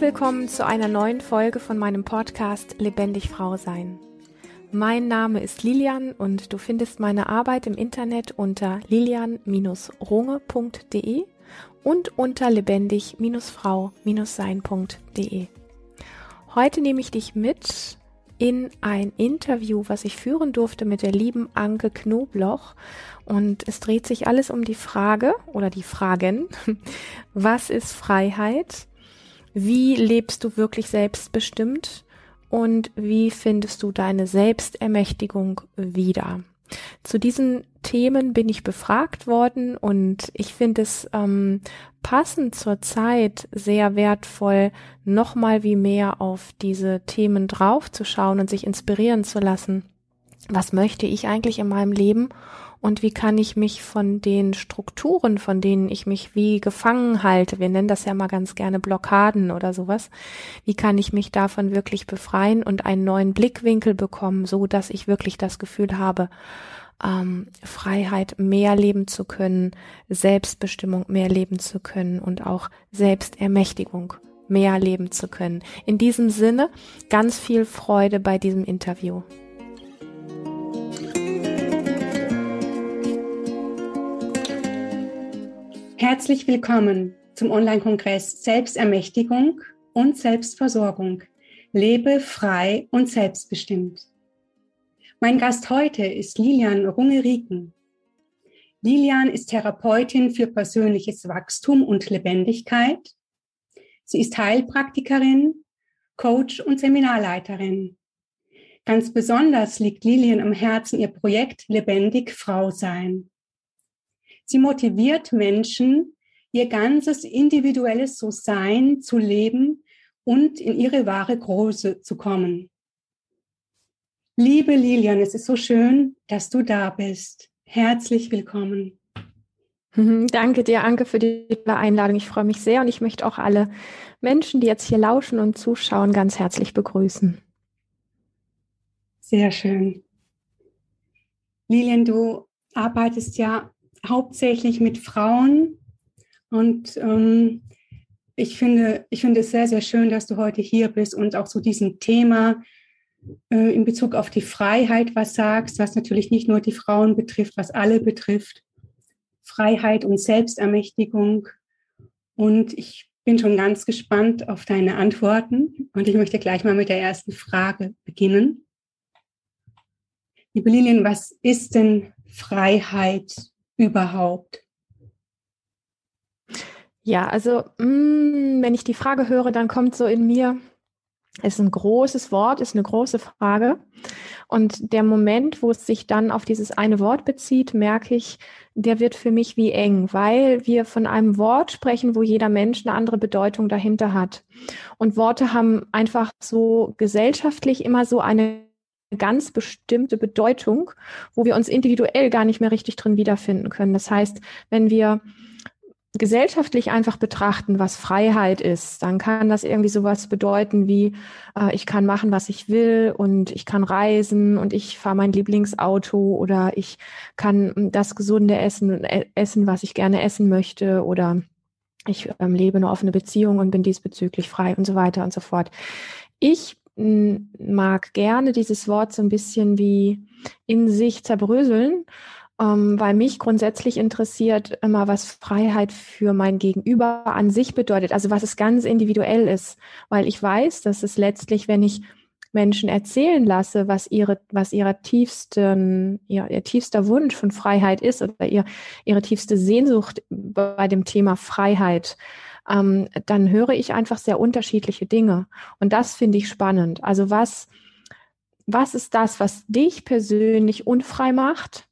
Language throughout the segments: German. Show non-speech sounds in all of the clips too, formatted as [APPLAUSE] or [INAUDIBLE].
Willkommen zu einer neuen Folge von meinem Podcast Lebendig Frau Sein. Mein Name ist Lilian und du findest meine Arbeit im Internet unter lilian-runge.de und unter lebendig-frau-sein.de. Heute nehme ich dich mit in ein Interview, was ich führen durfte mit der lieben Anke Knobloch. Und es dreht sich alles um die Frage oder die Fragen, [LAUGHS] was ist Freiheit? Wie lebst du wirklich selbstbestimmt? Und wie findest du deine Selbstermächtigung wieder? Zu diesen Themen bin ich befragt worden und ich finde es ähm, passend zur Zeit sehr wertvoll, nochmal wie mehr auf diese Themen draufzuschauen und sich inspirieren zu lassen. Was möchte ich eigentlich in meinem Leben und wie kann ich mich von den Strukturen, von denen ich mich wie gefangen halte, wir nennen das ja mal ganz gerne Blockaden oder sowas, wie kann ich mich davon wirklich befreien und einen neuen Blickwinkel bekommen, so dass ich wirklich das Gefühl habe, ähm, Freiheit mehr leben zu können, Selbstbestimmung mehr leben zu können und auch Selbstermächtigung mehr leben zu können. In diesem Sinne ganz viel Freude bei diesem Interview. Herzlich willkommen zum Online-Kongress Selbstermächtigung und Selbstversorgung. Lebe frei und selbstbestimmt. Mein Gast heute ist Lilian Rungeriken. Lilian ist Therapeutin für persönliches Wachstum und Lebendigkeit. Sie ist Heilpraktikerin, Coach und Seminarleiterin. Ganz besonders liegt Lilian am Herzen ihr Projekt Lebendig Frau sein. Sie motiviert Menschen, ihr ganzes individuelles So-Sein zu leben und in ihre wahre Größe zu kommen. Liebe Lilian, es ist so schön, dass du da bist. Herzlich willkommen. Danke dir, Anke, für die Einladung. Ich freue mich sehr und ich möchte auch alle Menschen, die jetzt hier lauschen und zuschauen, ganz herzlich begrüßen. Sehr schön. Lilian, du arbeitest ja hauptsächlich mit Frauen. Und ähm, ich, finde, ich finde es sehr, sehr schön, dass du heute hier bist und auch zu diesem Thema äh, in Bezug auf die Freiheit was sagst, was natürlich nicht nur die Frauen betrifft, was alle betrifft. Freiheit und Selbstermächtigung. Und ich bin schon ganz gespannt auf deine Antworten. Und ich möchte gleich mal mit der ersten Frage beginnen. Liebe Lilian, was ist denn Freiheit überhaupt? Ja, also mm, wenn ich die Frage höre, dann kommt so in mir, ist ein großes Wort, ist eine große Frage. Und der Moment, wo es sich dann auf dieses eine Wort bezieht, merke ich, der wird für mich wie eng, weil wir von einem Wort sprechen, wo jeder Mensch eine andere Bedeutung dahinter hat. Und Worte haben einfach so gesellschaftlich immer so eine ganz bestimmte Bedeutung, wo wir uns individuell gar nicht mehr richtig drin wiederfinden können. Das heißt, wenn wir gesellschaftlich einfach betrachten, was Freiheit ist, dann kann das irgendwie sowas bedeuten wie, äh, ich kann machen, was ich will und ich kann reisen und ich fahre mein Lieblingsauto oder ich kann das gesunde Essen äh, essen, was ich gerne essen möchte oder ich ähm, lebe eine offene Beziehung und bin diesbezüglich frei und so weiter und so fort. Ich mag gerne dieses Wort so ein bisschen wie in sich zerbröseln, ähm, weil mich grundsätzlich interessiert immer, was Freiheit für mein Gegenüber an sich bedeutet, also was es ganz individuell ist, weil ich weiß, dass es letztlich, wenn ich Menschen erzählen lasse, was ihre, was ihrer tiefsten, ihr, ihr tiefster Wunsch von Freiheit ist oder ihr, ihre tiefste Sehnsucht bei dem Thema Freiheit, ähm, dann höre ich einfach sehr unterschiedliche Dinge. Und das finde ich spannend. Also was, was ist das, was dich persönlich unfrei macht?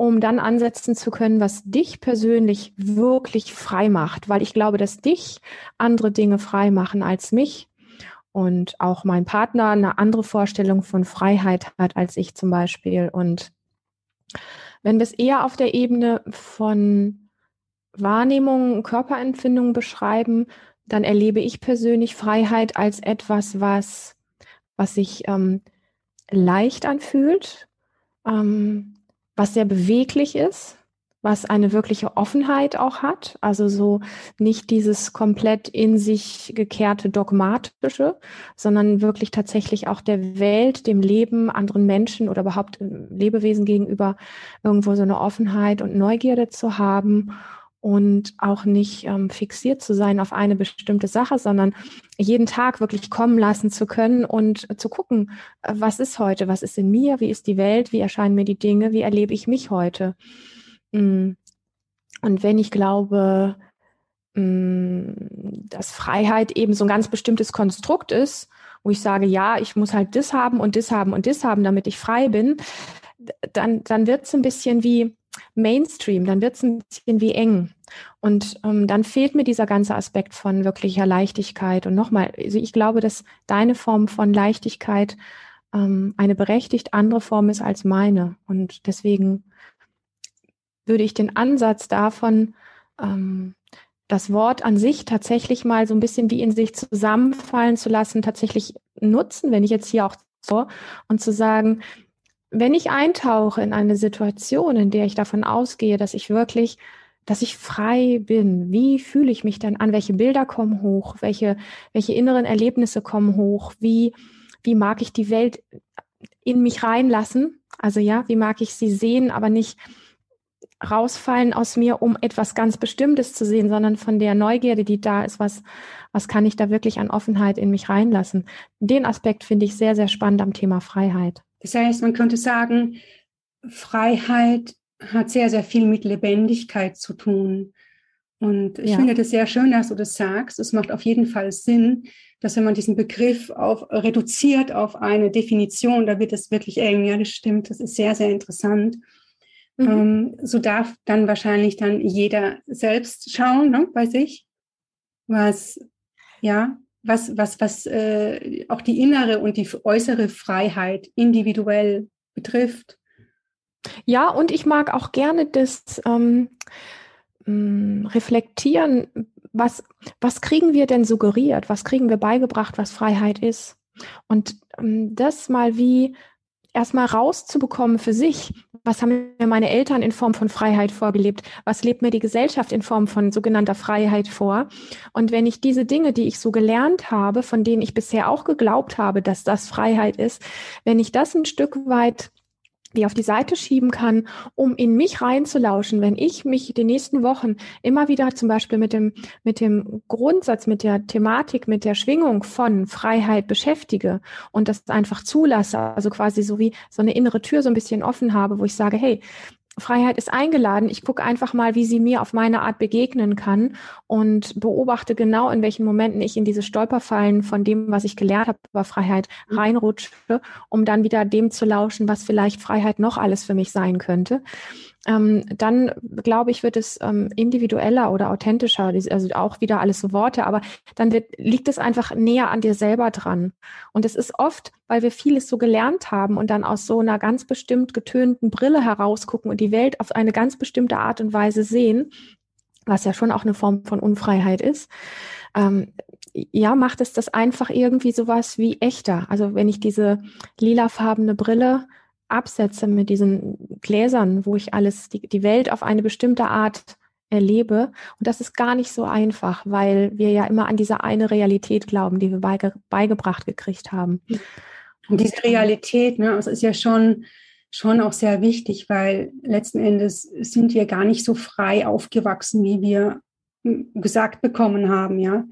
um dann ansetzen zu können, was dich persönlich wirklich frei macht, weil ich glaube, dass dich andere Dinge frei machen als mich und auch mein Partner eine andere Vorstellung von Freiheit hat als ich zum Beispiel. Und wenn wir es eher auf der Ebene von Wahrnehmungen, Körperempfindungen beschreiben, dann erlebe ich persönlich Freiheit als etwas, was, was sich ähm, leicht anfühlt, ähm, was sehr beweglich ist, was eine wirkliche Offenheit auch hat. Also so nicht dieses komplett in sich gekehrte dogmatische, sondern wirklich tatsächlich auch der Welt, dem Leben, anderen Menschen oder überhaupt Lebewesen gegenüber irgendwo so eine Offenheit und Neugierde zu haben und auch nicht ähm, fixiert zu sein auf eine bestimmte Sache, sondern jeden Tag wirklich kommen lassen zu können und zu gucken, äh, was ist heute, was ist in mir, wie ist die Welt, wie erscheinen mir die Dinge, wie erlebe ich mich heute. Mm. Und wenn ich glaube, mm, dass Freiheit eben so ein ganz bestimmtes Konstrukt ist, wo ich sage, ja, ich muss halt das haben und das haben und das haben, damit ich frei bin, dann, dann wird es ein bisschen wie, Mainstream, dann wird es ein bisschen wie eng. Und ähm, dann fehlt mir dieser ganze Aspekt von wirklicher Leichtigkeit. Und nochmal, also ich glaube, dass deine Form von Leichtigkeit ähm, eine berechtigt andere Form ist als meine. Und deswegen würde ich den Ansatz davon, ähm, das Wort an sich tatsächlich mal so ein bisschen wie in sich zusammenfallen zu lassen, tatsächlich nutzen, wenn ich jetzt hier auch so, und zu sagen, wenn ich eintauche in eine Situation, in der ich davon ausgehe, dass ich wirklich, dass ich frei bin, wie fühle ich mich dann an? Welche Bilder kommen hoch? Welche, welche inneren Erlebnisse kommen hoch? Wie, wie mag ich die Welt in mich reinlassen? Also ja, wie mag ich sie sehen, aber nicht rausfallen aus mir, um etwas ganz Bestimmtes zu sehen, sondern von der Neugierde, die da ist, was, was kann ich da wirklich an Offenheit in mich reinlassen? Den Aspekt finde ich sehr, sehr spannend am Thema Freiheit. Das heißt, man könnte sagen, Freiheit hat sehr, sehr viel mit Lebendigkeit zu tun. Und ich ja. finde das sehr schön, dass du das sagst. Es macht auf jeden Fall Sinn, dass wenn man diesen Begriff auf, reduziert auf eine Definition, da wird es wirklich eng. Ja, das stimmt. Das ist sehr, sehr interessant. Mhm. Ähm, so darf dann wahrscheinlich dann jeder selbst schauen ne, bei sich, was, ja, was, was, was äh, auch die innere und die äußere Freiheit individuell betrifft. Ja, und ich mag auch gerne das ähm, mm, Reflektieren, was, was kriegen wir denn suggeriert, was kriegen wir beigebracht, was Freiheit ist. Und ähm, das mal wie erstmal rauszubekommen für sich, was haben mir meine Eltern in Form von Freiheit vorgelebt, was lebt mir die Gesellschaft in Form von sogenannter Freiheit vor. Und wenn ich diese Dinge, die ich so gelernt habe, von denen ich bisher auch geglaubt habe, dass das Freiheit ist, wenn ich das ein Stück weit die auf die Seite schieben kann, um in mich reinzulauschen, wenn ich mich die nächsten Wochen immer wieder zum Beispiel mit dem, mit dem Grundsatz, mit der Thematik, mit der Schwingung von Freiheit beschäftige und das einfach zulasse, also quasi so wie so eine innere Tür so ein bisschen offen habe, wo ich sage, hey, Freiheit ist eingeladen. Ich gucke einfach mal, wie sie mir auf meine Art begegnen kann und beobachte genau, in welchen Momenten ich in diese Stolperfallen von dem, was ich gelernt habe über Freiheit, mhm. reinrutsche, um dann wieder dem zu lauschen, was vielleicht Freiheit noch alles für mich sein könnte ähm, dann glaube ich, wird es ähm, individueller oder authentischer, also auch wieder alles so Worte, aber dann wird, liegt es einfach näher an dir selber dran. Und es ist oft, weil wir vieles so gelernt haben und dann aus so einer ganz bestimmt getönten Brille herausgucken und die Welt auf eine ganz bestimmte Art und Weise sehen, was ja schon auch eine Form von Unfreiheit ist. Ähm, ja, macht es das einfach irgendwie sowas wie echter. Also wenn ich diese lilafarbene Brille absetze mit diesen Gläsern, wo ich alles, die, die Welt auf eine bestimmte Art erlebe. Und das ist gar nicht so einfach, weil wir ja immer an diese eine Realität glauben, die wir beige, beigebracht gekriegt haben. Und diese Realität, ne, also ist ja schon, schon auch sehr wichtig, weil letzten Endes sind wir gar nicht so frei aufgewachsen, wie wir gesagt bekommen haben, ja.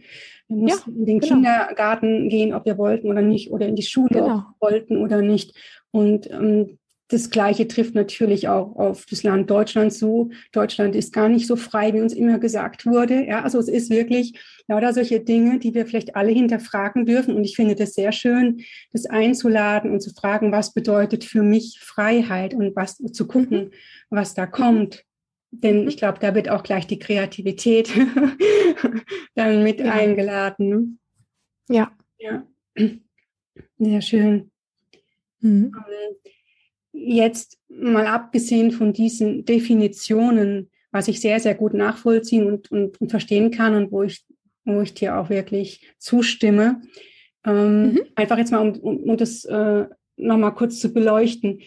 Wir mussten ja, in den genau. Kindergarten gehen, ob wir wollten oder nicht, oder in die Schule, genau. ob wir wollten oder nicht. Und ähm, das Gleiche trifft natürlich auch auf das Land Deutschland zu. Deutschland ist gar nicht so frei, wie uns immer gesagt wurde. Ja, also es ist wirklich lauter solche Dinge, die wir vielleicht alle hinterfragen dürfen. Und ich finde das sehr schön, das einzuladen und zu fragen, was bedeutet für mich Freiheit und was zu gucken, mhm. was da kommt. Denn mhm. ich glaube, da wird auch gleich die Kreativität [LAUGHS] dann mit ja. eingeladen. Ja. Ja. Sehr schön. Mhm. Ähm, jetzt mal abgesehen von diesen Definitionen, was ich sehr, sehr gut nachvollziehen und, und, und verstehen kann und wo ich, wo ich dir auch wirklich zustimme, ähm, mhm. einfach jetzt mal, um, um, um das äh, nochmal kurz zu beleuchten.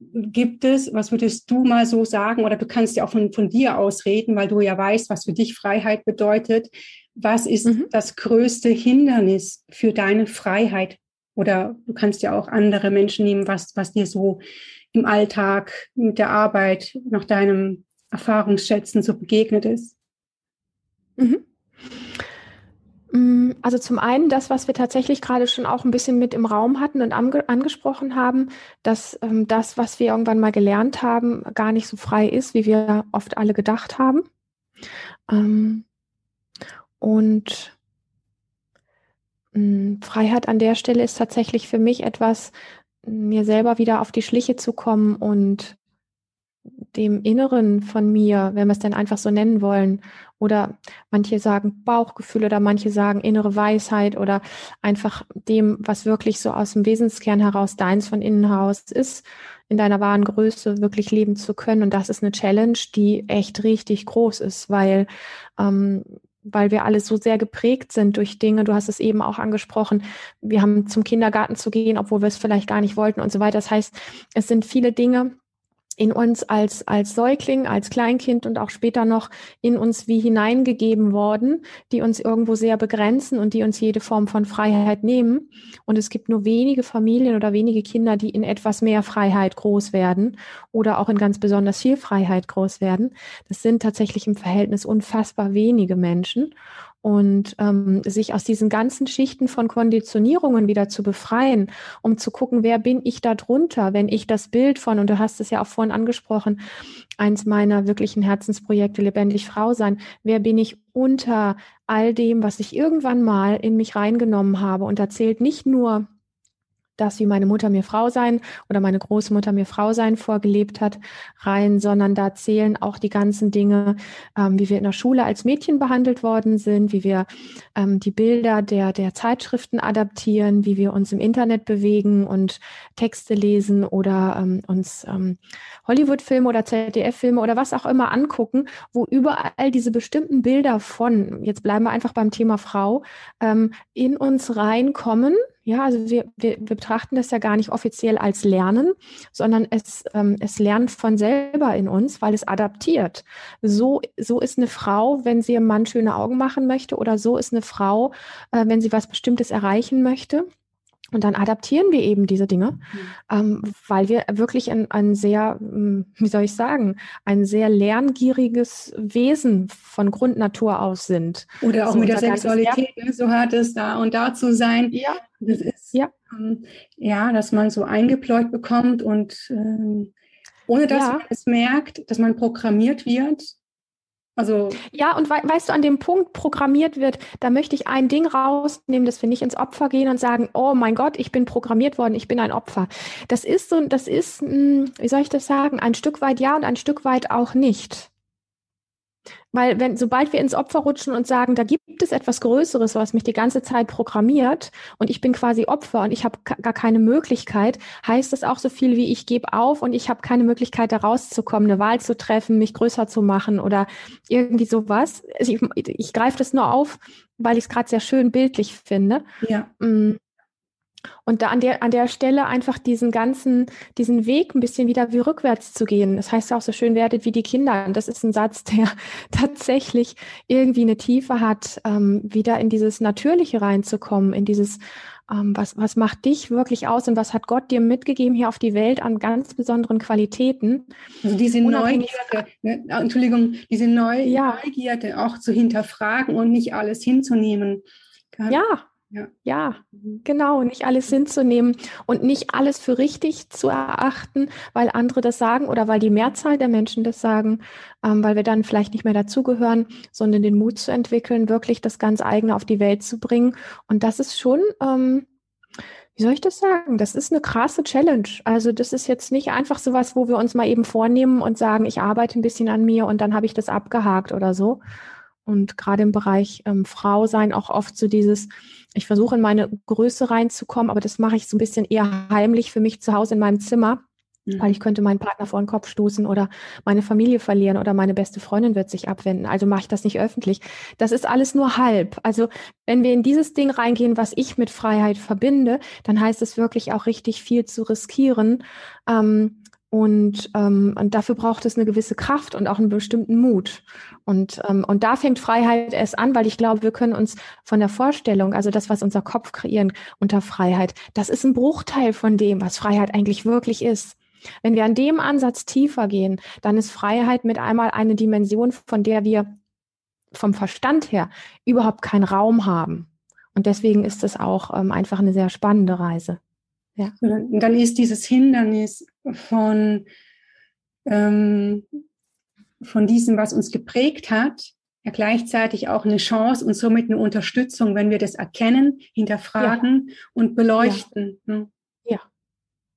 gibt es, was würdest du mal so sagen, oder du kannst ja auch von, von dir aus reden, weil du ja weißt, was für dich Freiheit bedeutet. Was ist mhm. das größte Hindernis für deine Freiheit? Oder du kannst ja auch andere Menschen nehmen, was, was dir so im Alltag mit der Arbeit nach deinem Erfahrungsschätzen so begegnet ist. Mhm. Mm, also zum einen das, was wir tatsächlich gerade schon auch ein bisschen mit im Raum hatten und ange angesprochen haben, dass ähm, das, was wir irgendwann mal gelernt haben, gar nicht so frei ist, wie wir oft alle gedacht haben. Ähm, und Freiheit an der Stelle ist tatsächlich für mich etwas, mir selber wieder auf die Schliche zu kommen und dem Inneren von mir, wenn wir es denn einfach so nennen wollen, oder manche sagen Bauchgefühl oder manche sagen innere Weisheit oder einfach dem, was wirklich so aus dem Wesenskern heraus deins von innen heraus ist, in deiner wahren Größe wirklich leben zu können. Und das ist eine Challenge, die echt richtig groß ist, weil ähm, weil wir alle so sehr geprägt sind durch Dinge. Du hast es eben auch angesprochen. Wir haben zum Kindergarten zu gehen, obwohl wir es vielleicht gar nicht wollten und so weiter. Das heißt, es sind viele Dinge, in uns als, als Säugling, als Kleinkind und auch später noch in uns wie hineingegeben worden, die uns irgendwo sehr begrenzen und die uns jede Form von Freiheit nehmen. Und es gibt nur wenige Familien oder wenige Kinder, die in etwas mehr Freiheit groß werden oder auch in ganz besonders viel Freiheit groß werden. Das sind tatsächlich im Verhältnis unfassbar wenige Menschen und ähm, sich aus diesen ganzen Schichten von Konditionierungen wieder zu befreien, um zu gucken, wer bin ich da drunter, wenn ich das Bild von, und du hast es ja auch vorhin angesprochen, eins meiner wirklichen Herzensprojekte, lebendig Frau sein, wer bin ich unter all dem, was ich irgendwann mal in mich reingenommen habe. Und da zählt nicht nur das, wie meine Mutter mir Frau sein oder meine Großmutter mir Frau sein vorgelebt hat, rein, sondern da zählen auch die ganzen Dinge, ähm, wie wir in der Schule als Mädchen behandelt worden sind, wie wir ähm, die Bilder der, der Zeitschriften adaptieren, wie wir uns im Internet bewegen und Texte lesen oder ähm, uns ähm, Hollywood-Filme oder ZDF-Filme oder was auch immer angucken, wo überall diese bestimmten Bilder von, jetzt bleiben wir einfach beim Thema Frau, ähm, in uns reinkommen ja, also wir, wir, wir betrachten das ja gar nicht offiziell als Lernen, sondern es, ähm, es lernt von selber in uns, weil es adaptiert. So, so ist eine Frau, wenn sie ihrem Mann schöne Augen machen möchte, oder so ist eine Frau, äh, wenn sie was Bestimmtes erreichen möchte. Und dann adaptieren wir eben diese Dinge, mhm. ähm, weil wir wirklich ein, ein sehr, hm, wie soll ich sagen, ein sehr lerngieriges Wesen von Grundnatur aus sind. Oder auch so mit der Sexualität, ne? so hat es da und da zu sein. Ja. Das ist, ja. Ähm, ja, dass man so eingepläut bekommt und ähm, ohne dass ja. man es merkt, dass man programmiert wird, also ja, und we weißt du, an dem Punkt programmiert wird, da möchte ich ein Ding rausnehmen, dass wir nicht ins Opfer gehen und sagen, oh mein Gott, ich bin programmiert worden, ich bin ein Opfer. Das ist so, das ist, hm, wie soll ich das sagen, ein Stück weit ja und ein Stück weit auch nicht. Weil wenn, sobald wir ins Opfer rutschen und sagen, da gibt es etwas Größeres, was mich die ganze Zeit programmiert und ich bin quasi Opfer und ich habe gar keine Möglichkeit, heißt das auch so viel wie ich gebe auf und ich habe keine Möglichkeit, da rauszukommen, eine Wahl zu treffen, mich größer zu machen oder irgendwie sowas. Also ich, ich greife das nur auf, weil ich es gerade sehr schön bildlich finde. Ja. Mm. Und da an der, an der Stelle einfach diesen ganzen, diesen Weg ein bisschen wieder wie rückwärts zu gehen. Das heißt auch so schön, werdet wie die Kinder. Und das ist ein Satz, der [LAUGHS] tatsächlich irgendwie eine Tiefe hat, ähm, wieder in dieses Natürliche reinzukommen, in dieses, ähm, was, was macht dich wirklich aus und was hat Gott dir mitgegeben hier auf die Welt an ganz besonderen Qualitäten. Also diese Neugierde, ne, Entschuldigung, diese Neu ja. Neugierde auch zu hinterfragen und nicht alles hinzunehmen. Ja, ja. ja, mhm. genau, nicht alles hinzunehmen und nicht alles für richtig zu erachten, weil andere das sagen oder weil die Mehrzahl der Menschen das sagen, ähm, weil wir dann vielleicht nicht mehr dazugehören, sondern den Mut zu entwickeln, wirklich das ganz eigene auf die Welt zu bringen. Und das ist schon, ähm, wie soll ich das sagen? Das ist eine krasse Challenge. Also das ist jetzt nicht einfach so was, wo wir uns mal eben vornehmen und sagen, ich arbeite ein bisschen an mir und dann habe ich das abgehakt oder so. Und gerade im Bereich ähm, Frau sein auch oft so dieses, ich versuche in meine Größe reinzukommen, aber das mache ich so ein bisschen eher heimlich für mich zu Hause in meinem Zimmer, mhm. weil ich könnte meinen Partner vor den Kopf stoßen oder meine Familie verlieren oder meine beste Freundin wird sich abwenden. Also mache ich das nicht öffentlich. Das ist alles nur halb. Also wenn wir in dieses Ding reingehen, was ich mit Freiheit verbinde, dann heißt es wirklich auch richtig viel zu riskieren. Ähm, Und, ähm, und dafür braucht es eine gewisse Kraft und auch einen bestimmten Mut. Und, ähm, und da fängt Freiheit erst an, weil ich glaube, wir können uns von der Vorstellung, also das, was unser Kopf kreieren unter Freiheit, das ist ein Bruchteil von dem, was Freiheit eigentlich wirklich ist. Wenn wir an dem Ansatz tiefer gehen, dann ist Freiheit mit einmal eine Dimension, von der wir vom Verstand her überhaupt keinen Raum haben. Und deswegen ist es auch ähm, einfach eine sehr spannende Reise. Ja. Und dann ist dieses Hindernis von, ähm, von diesem, was uns geprägt hat, ja gleichzeitig auch eine Chance und somit eine Unterstützung, wenn wir das erkennen, hinterfragen ja. und beleuchten. Ja. Ne? ja.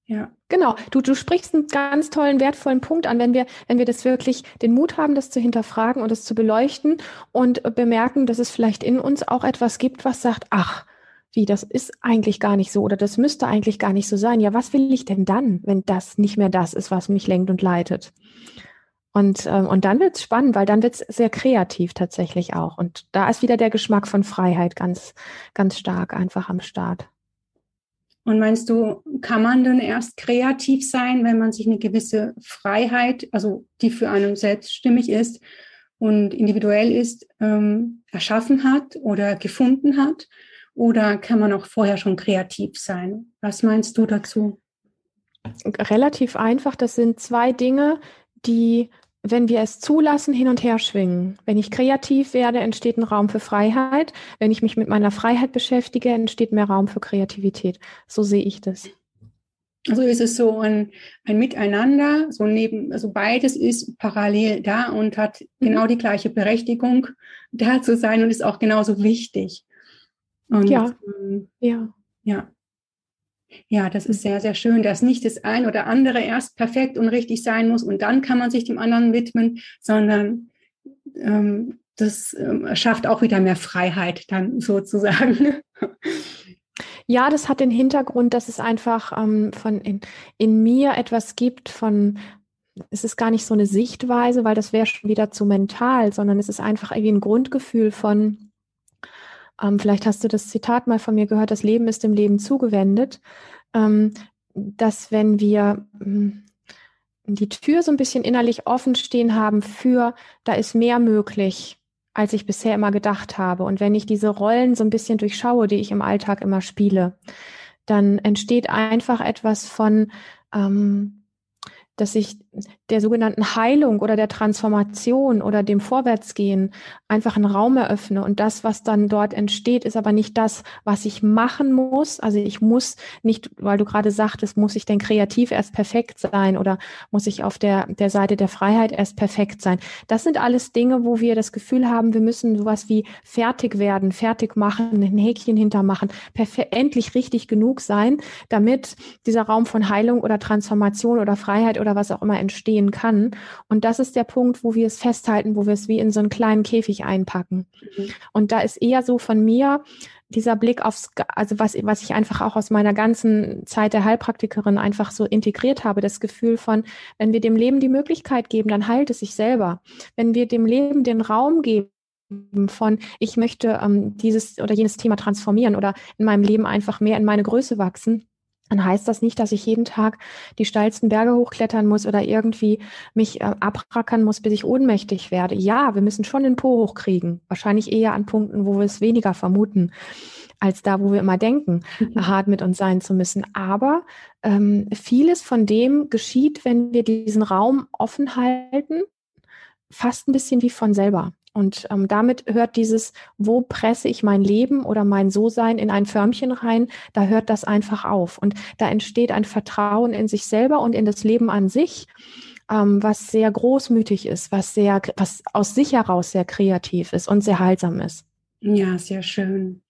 Ja. Genau. Du, du sprichst einen ganz tollen, wertvollen Punkt an, wenn wir, wenn wir das wirklich den Mut haben, das zu hinterfragen und es zu beleuchten und bemerken, dass es vielleicht in uns auch etwas gibt, was sagt, ach, wie, das ist eigentlich gar nicht so oder das müsste eigentlich gar nicht so sein. Ja, was will ich denn dann, wenn das nicht mehr das ist, was mich lenkt und leitet? Und, ähm, und dann wird's spannend, weil dann wird's sehr kreativ tatsächlich auch. Und da ist wieder der Geschmack von Freiheit ganz, ganz stark einfach am Start. Und meinst du, kann man denn erst kreativ sein, wenn man sich eine gewisse Freiheit, also die für einen selbststimmig ist und individuell ist, ähm, erschaffen hat oder gefunden hat? Oder kann man auch vorher schon kreativ sein? Was meinst du dazu? Relativ einfach. Das sind zwei Dinge, die, wenn wir es zulassen, hin und her schwingen. Wenn ich kreativ werde, entsteht ein Raum für Freiheit. Wenn ich mich mit meiner Freiheit beschäftige, entsteht mehr Raum für Kreativität. So sehe ich das. Also ist es so ein, ein Miteinander, so neben, also beides ist parallel da und hat mhm. genau die gleiche Berechtigung, da zu sein und ist auch genauso wichtig. Und, ja. Ähm, ja. Ja. Ja, das ist sehr, sehr schön, dass nicht das ein oder andere erst perfekt und richtig sein muss und dann kann man sich dem anderen widmen, sondern ähm, das ähm, schafft auch wieder mehr Freiheit dann sozusagen. Ja, das hat den Hintergrund, dass es einfach ähm, von in, in mir etwas gibt von es ist gar nicht so eine Sichtweise, weil das wäre schon wieder zu mental, sondern es ist einfach irgendwie ein Grundgefühl von, ähm, vielleicht hast du das Zitat mal von mir gehört, das Leben ist dem Leben zugewendet, ähm, dass wenn wir ähm, die Tür so ein bisschen innerlich offen stehen haben für, da ist mehr möglich, als ich bisher immer gedacht habe. Und wenn ich diese Rollen so ein bisschen durchschaue, die ich im Alltag immer spiele, dann entsteht einfach etwas von, ähm, dass ich der sogenannten Heilung oder der Transformation oder dem Vorwärtsgehen einfach einen Raum eröffne. Und das, was dann dort entsteht, ist aber nicht das, was ich machen muss. Also ich muss nicht, weil du gerade sagtest, muss ich denn kreativ erst perfekt sein oder muss ich auf der, der Seite der Freiheit erst perfekt sein. Das sind alles Dinge, wo wir das Gefühl haben, wir müssen sowas wie fertig werden, fertig machen, ein Häkchen hintermachen, endlich richtig genug sein, damit dieser Raum von Heilung oder Transformation oder Freiheit oder was auch immer entstehen kann. Und das ist der Punkt, wo wir es festhalten, wo wir es wie in so einen kleinen Käfig einpacken. Mhm. Und da ist eher so von mir dieser Blick aufs, also was, was ich einfach auch aus meiner ganzen Zeit der Heilpraktikerin einfach so integriert habe, das Gefühl von, wenn wir dem Leben die Möglichkeit geben, dann heilt es sich selber. Wenn wir dem Leben den Raum geben, von ich möchte ähm, dieses oder jenes Thema transformieren oder in meinem Leben einfach mehr in meine Größe wachsen, dann heißt das nicht, dass ich jeden Tag die steilsten Berge hochklettern muss oder irgendwie mich äh, abrackern muss, bis ich ohnmächtig werde. Ja, wir müssen schon den Po hochkriegen. Wahrscheinlich eher an Punkten, wo wir es weniger vermuten, als da, wo wir immer denken, mhm. hart mit uns sein zu müssen. Aber ähm, vieles von dem geschieht, wenn wir diesen Raum offen halten, fast ein bisschen wie von selber. Und ähm, damit hört dieses, wo presse ich mein Leben oder mein So-Sein in ein Förmchen rein, da hört das einfach auf. Und da entsteht ein Vertrauen in sich selber und in das Leben an sich, ähm, was sehr großmütig ist, was sehr, was aus sich heraus sehr kreativ ist und sehr heilsam ist. Ja, sehr schön.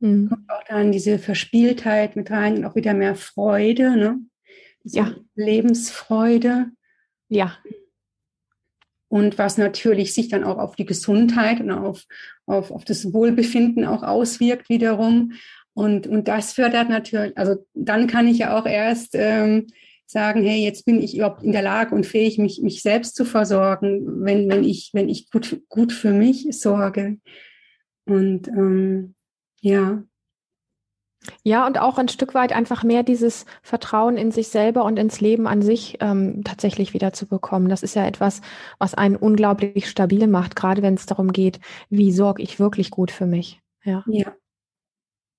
Mhm. Kommt auch dann diese Verspieltheit mit rein und auch wieder mehr Freude, ne? Diese ja. Lebensfreude. Ja und was natürlich sich dann auch auf die Gesundheit und auf, auf, auf das Wohlbefinden auch auswirkt wiederum. Und, und das fördert natürlich, also dann kann ich ja auch erst ähm, sagen, hey, jetzt bin ich überhaupt in der Lage und fähig, mich, mich selbst zu versorgen, wenn, wenn ich, wenn ich gut, gut für mich sorge. Und ähm, ja. Ja, und auch ein Stück weit einfach mehr dieses Vertrauen in sich selber und ins Leben an sich ähm, tatsächlich wieder zu bekommen. Das ist ja etwas, was einen unglaublich stabil macht, gerade wenn es darum geht, wie sorge ich wirklich gut für mich. Ja. ja.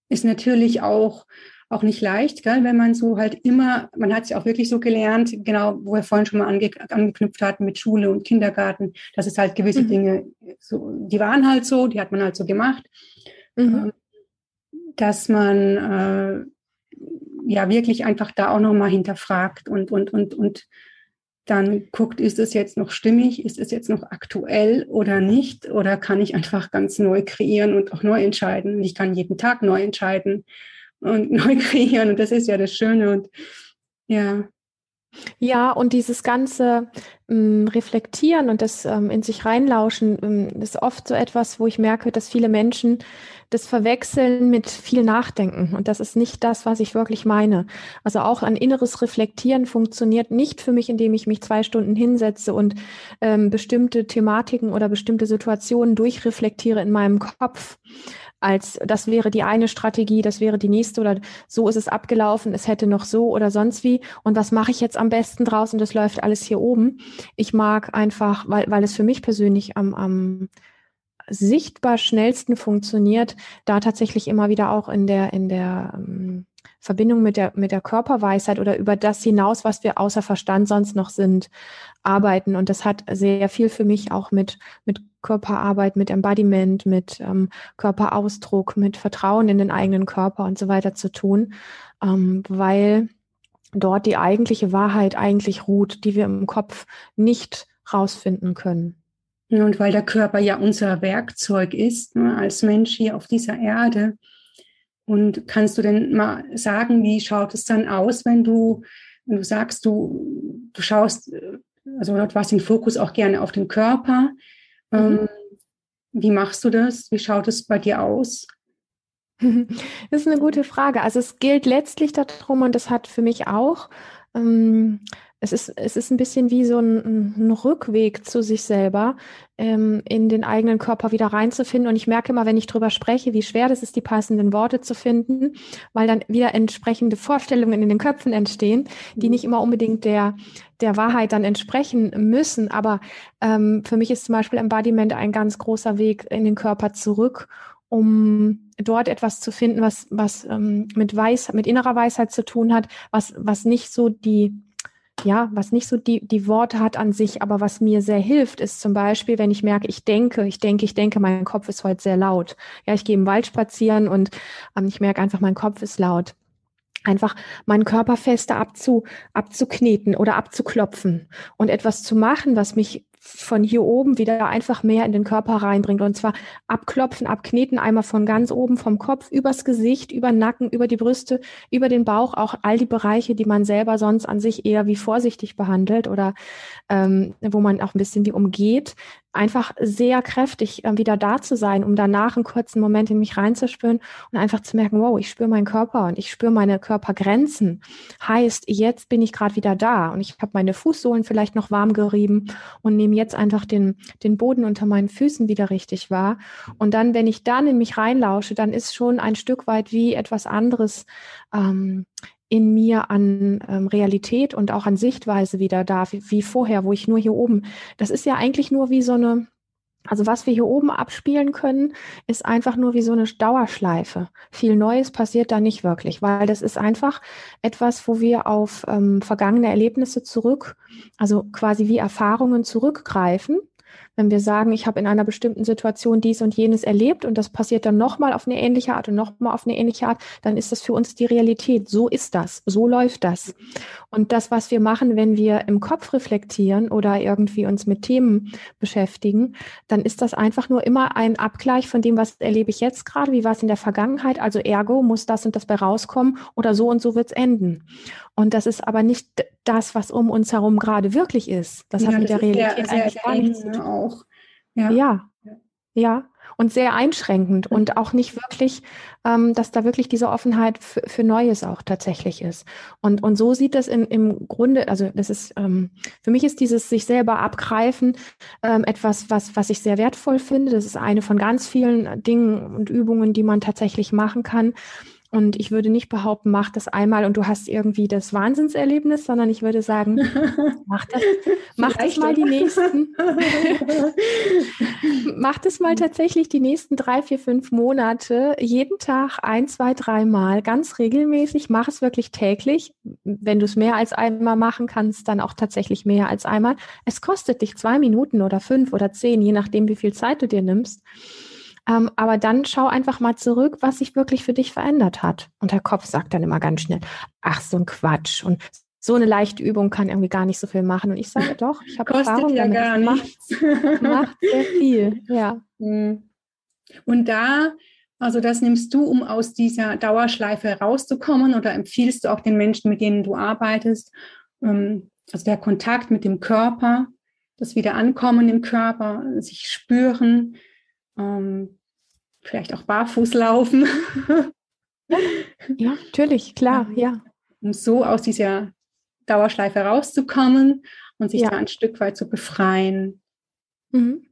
Ist natürlich auch, auch nicht leicht, gell, wenn man so halt immer, man hat es ja auch wirklich so gelernt, genau, wo wir vorhin schon mal ange, angeknüpft hatten mit Schule und Kindergarten, dass es halt gewisse mhm. Dinge, so, die waren halt so, die hat man halt so gemacht. Mhm. Ähm, dass man äh, ja wirklich einfach da auch nochmal hinterfragt und, und, und, und dann guckt, ist es jetzt noch stimmig, ist es jetzt noch aktuell oder nicht? Oder kann ich einfach ganz neu kreieren und auch neu entscheiden? Ich kann jeden Tag neu entscheiden und [LAUGHS] neu kreieren. Und das ist ja das Schöne. Und ja. Ja, und dieses ganze ähm, Reflektieren und das ähm, in sich reinlauschen ähm, ist oft so etwas, wo ich merke, dass viele Menschen das verwechseln mit viel Nachdenken. Und das ist nicht das, was ich wirklich meine. Also auch ein inneres Reflektieren funktioniert nicht für mich, indem ich mich zwei Stunden hinsetze und ähm, bestimmte Thematiken oder bestimmte Situationen durchreflektiere in meinem Kopf als das wäre die eine Strategie, das wäre die nächste oder so ist es abgelaufen, es hätte noch so oder sonst wie und was mache ich jetzt am besten draus und das läuft alles hier oben. Ich mag einfach, weil, weil es für mich persönlich am, am sichtbar schnellsten funktioniert, da tatsächlich immer wieder auch in der, in der ähm, Verbindung mit der, mit der Körperweisheit oder über das hinaus, was wir außer Verstand sonst noch sind, arbeiten. Und das hat sehr viel für mich auch mit, mit Körperarbeit, mit Embodiment, mit ähm, Körperausdruck, mit Vertrauen in den eigenen Körper und so weiter zu tun, ähm, weil dort die eigentliche Wahrheit eigentlich ruht, die wir im Kopf nicht rausfinden können. Und weil der Körper ja unser Werkzeug ist, ne, als Mensch hier auf dieser Erde. Und kannst du denn mal sagen, wie schaut es dann aus, wenn du, wenn du sagst, du, du schaust, also du hast den Fokus auch gerne auf den Körper. Mhm. Ähm, wie machst du das? Wie schaut es bei dir aus? [LAUGHS] Das ist eine gute Frage. Also es gilt letztlich darum, und das hat für mich auch ähm, es ist, es ist ein bisschen wie so ein, ein Rückweg zu sich selber, ähm, in den eigenen Körper wieder reinzufinden. Und ich merke immer, wenn ich drüber spreche, wie schwer das ist, die passenden Worte zu finden, weil dann wieder entsprechende Vorstellungen in den Köpfen entstehen, die mhm. nicht immer unbedingt der, der Wahrheit dann entsprechen müssen. Aber ähm, für mich ist zum Beispiel Embodiment ein ganz großer Weg in den Körper zurück um dort etwas zu finden, was, was ähm, mit Weisheit, mit innerer Weisheit zu tun hat, was, was nicht so die ja, was nicht so die, die Worte hat an sich, aber was mir sehr hilft, ist zum Beispiel, wenn ich merke, ich denke, ich denke, ich denke, mein Kopf ist heute sehr laut. Ja, ich gehe im Wald spazieren und ähm, ich merke einfach, mein Kopf ist laut. Einfach meinen Körper fester abzu, abzukneten oder abzuklopfen und etwas zu machen, was mich von hier oben wieder einfach mehr in den Körper reinbringt. Und zwar abklopfen, abkneten, einmal von ganz oben vom Kopf, übers Gesicht, über Nacken, über die Brüste, über den Bauch, auch all die Bereiche, die man selber sonst an sich eher wie vorsichtig behandelt oder ähm, wo man auch ein bisschen wie umgeht, einfach sehr kräftig äh, wieder da zu sein, um danach einen kurzen Moment in mich reinzuspüren und einfach zu merken, wow, ich spüre meinen Körper und ich spüre meine Körpergrenzen. Heißt, jetzt bin ich gerade wieder da und ich habe meine Fußsohlen vielleicht noch warm gerieben und nehme jetzt einfach den, den Boden unter meinen Füßen wieder richtig wahr. Und dann, wenn ich dann in mich reinlausche, dann ist schon ein Stück weit wie etwas anderes ähm, in mir an ähm, Realität und auch an Sichtweise wieder da, wie, wie vorher, wo ich nur hier oben, das ist ja eigentlich nur wie so eine, also was wir hier oben abspielen können, ist einfach nur wie so eine Dauerschleife. Viel Neues passiert da nicht wirklich, weil das ist einfach etwas, wo wir auf ähm, vergangene Erlebnisse zurück, also quasi wie Erfahrungen zurückgreifen wenn wir sagen, ich habe in einer bestimmten Situation dies und jenes erlebt und das passiert dann nochmal auf eine ähnliche Art und nochmal auf eine ähnliche Art, dann ist das für uns die Realität. So ist das, so läuft das. Und das, was wir machen, wenn wir im Kopf reflektieren oder irgendwie uns mit Themen beschäftigen, dann ist das einfach nur immer ein Abgleich von dem, was erlebe ich jetzt gerade, wie war es in der Vergangenheit, also ergo muss das und das bei rauskommen oder so und so wird es enden. Und das ist aber nicht das, was um uns herum gerade wirklich ist. Das ja, hat mit der Realität sehr, eigentlich sehr gar nichts zu tun. Auch. Ja. ja. ja. Und sehr einschränkend und auch nicht wirklich, ähm, dass da wirklich diese Offenheit für, für Neues auch tatsächlich ist. Und, und so sieht das in, im Grunde, also das ist, ähm, für mich ist dieses sich selber abgreifen ähm, etwas, was, was ich sehr wertvoll finde. Das ist eine von ganz vielen Dingen und Übungen, die man tatsächlich machen kann Und ich würde nicht behaupten, mach das einmal und du hast irgendwie das Wahnsinnserlebnis, sondern ich würde sagen, [LAUGHS] mach das, mach das mal die nächsten, [LAUGHS] mach das mal tatsächlich die nächsten drei, vier, fünf Monate, jeden Tag ein, zwei, dreimal, ganz regelmäßig, mach es wirklich täglich. Wenn du es mehr als einmal machen kannst, dann auch tatsächlich mehr als einmal. Es kostet dich zwei Minuten oder fünf oder zehn, je nachdem, wie viel Zeit du dir nimmst. Ähm, aber dann schau einfach mal zurück, was sich wirklich für dich verändert hat. Und der Kopf sagt dann immer ganz schnell, ach, so ein Quatsch. Und so eine leichte Übung kann irgendwie gar nicht so viel machen. Und ich sage [LAUGHS] doch, ich habe Erfahrung ja damit. Gar nichts. Macht, macht [LAUGHS] sehr viel, ja. Mhm. Und da, also das nimmst du, um aus dieser Dauerschleife rauszukommen oder empfiehlst du auch den Menschen, mit denen du arbeitest, ähm, also der Kontakt mit dem Körper, das Wiederankommen im Körper, sich spüren, ähm, vielleicht auch barfuß laufen. ja, natürlich, klar, ja. Um so aus dieser Dauerschleife rauszukommen und sich ja. da ein Stück weit zu befreien. Mhm.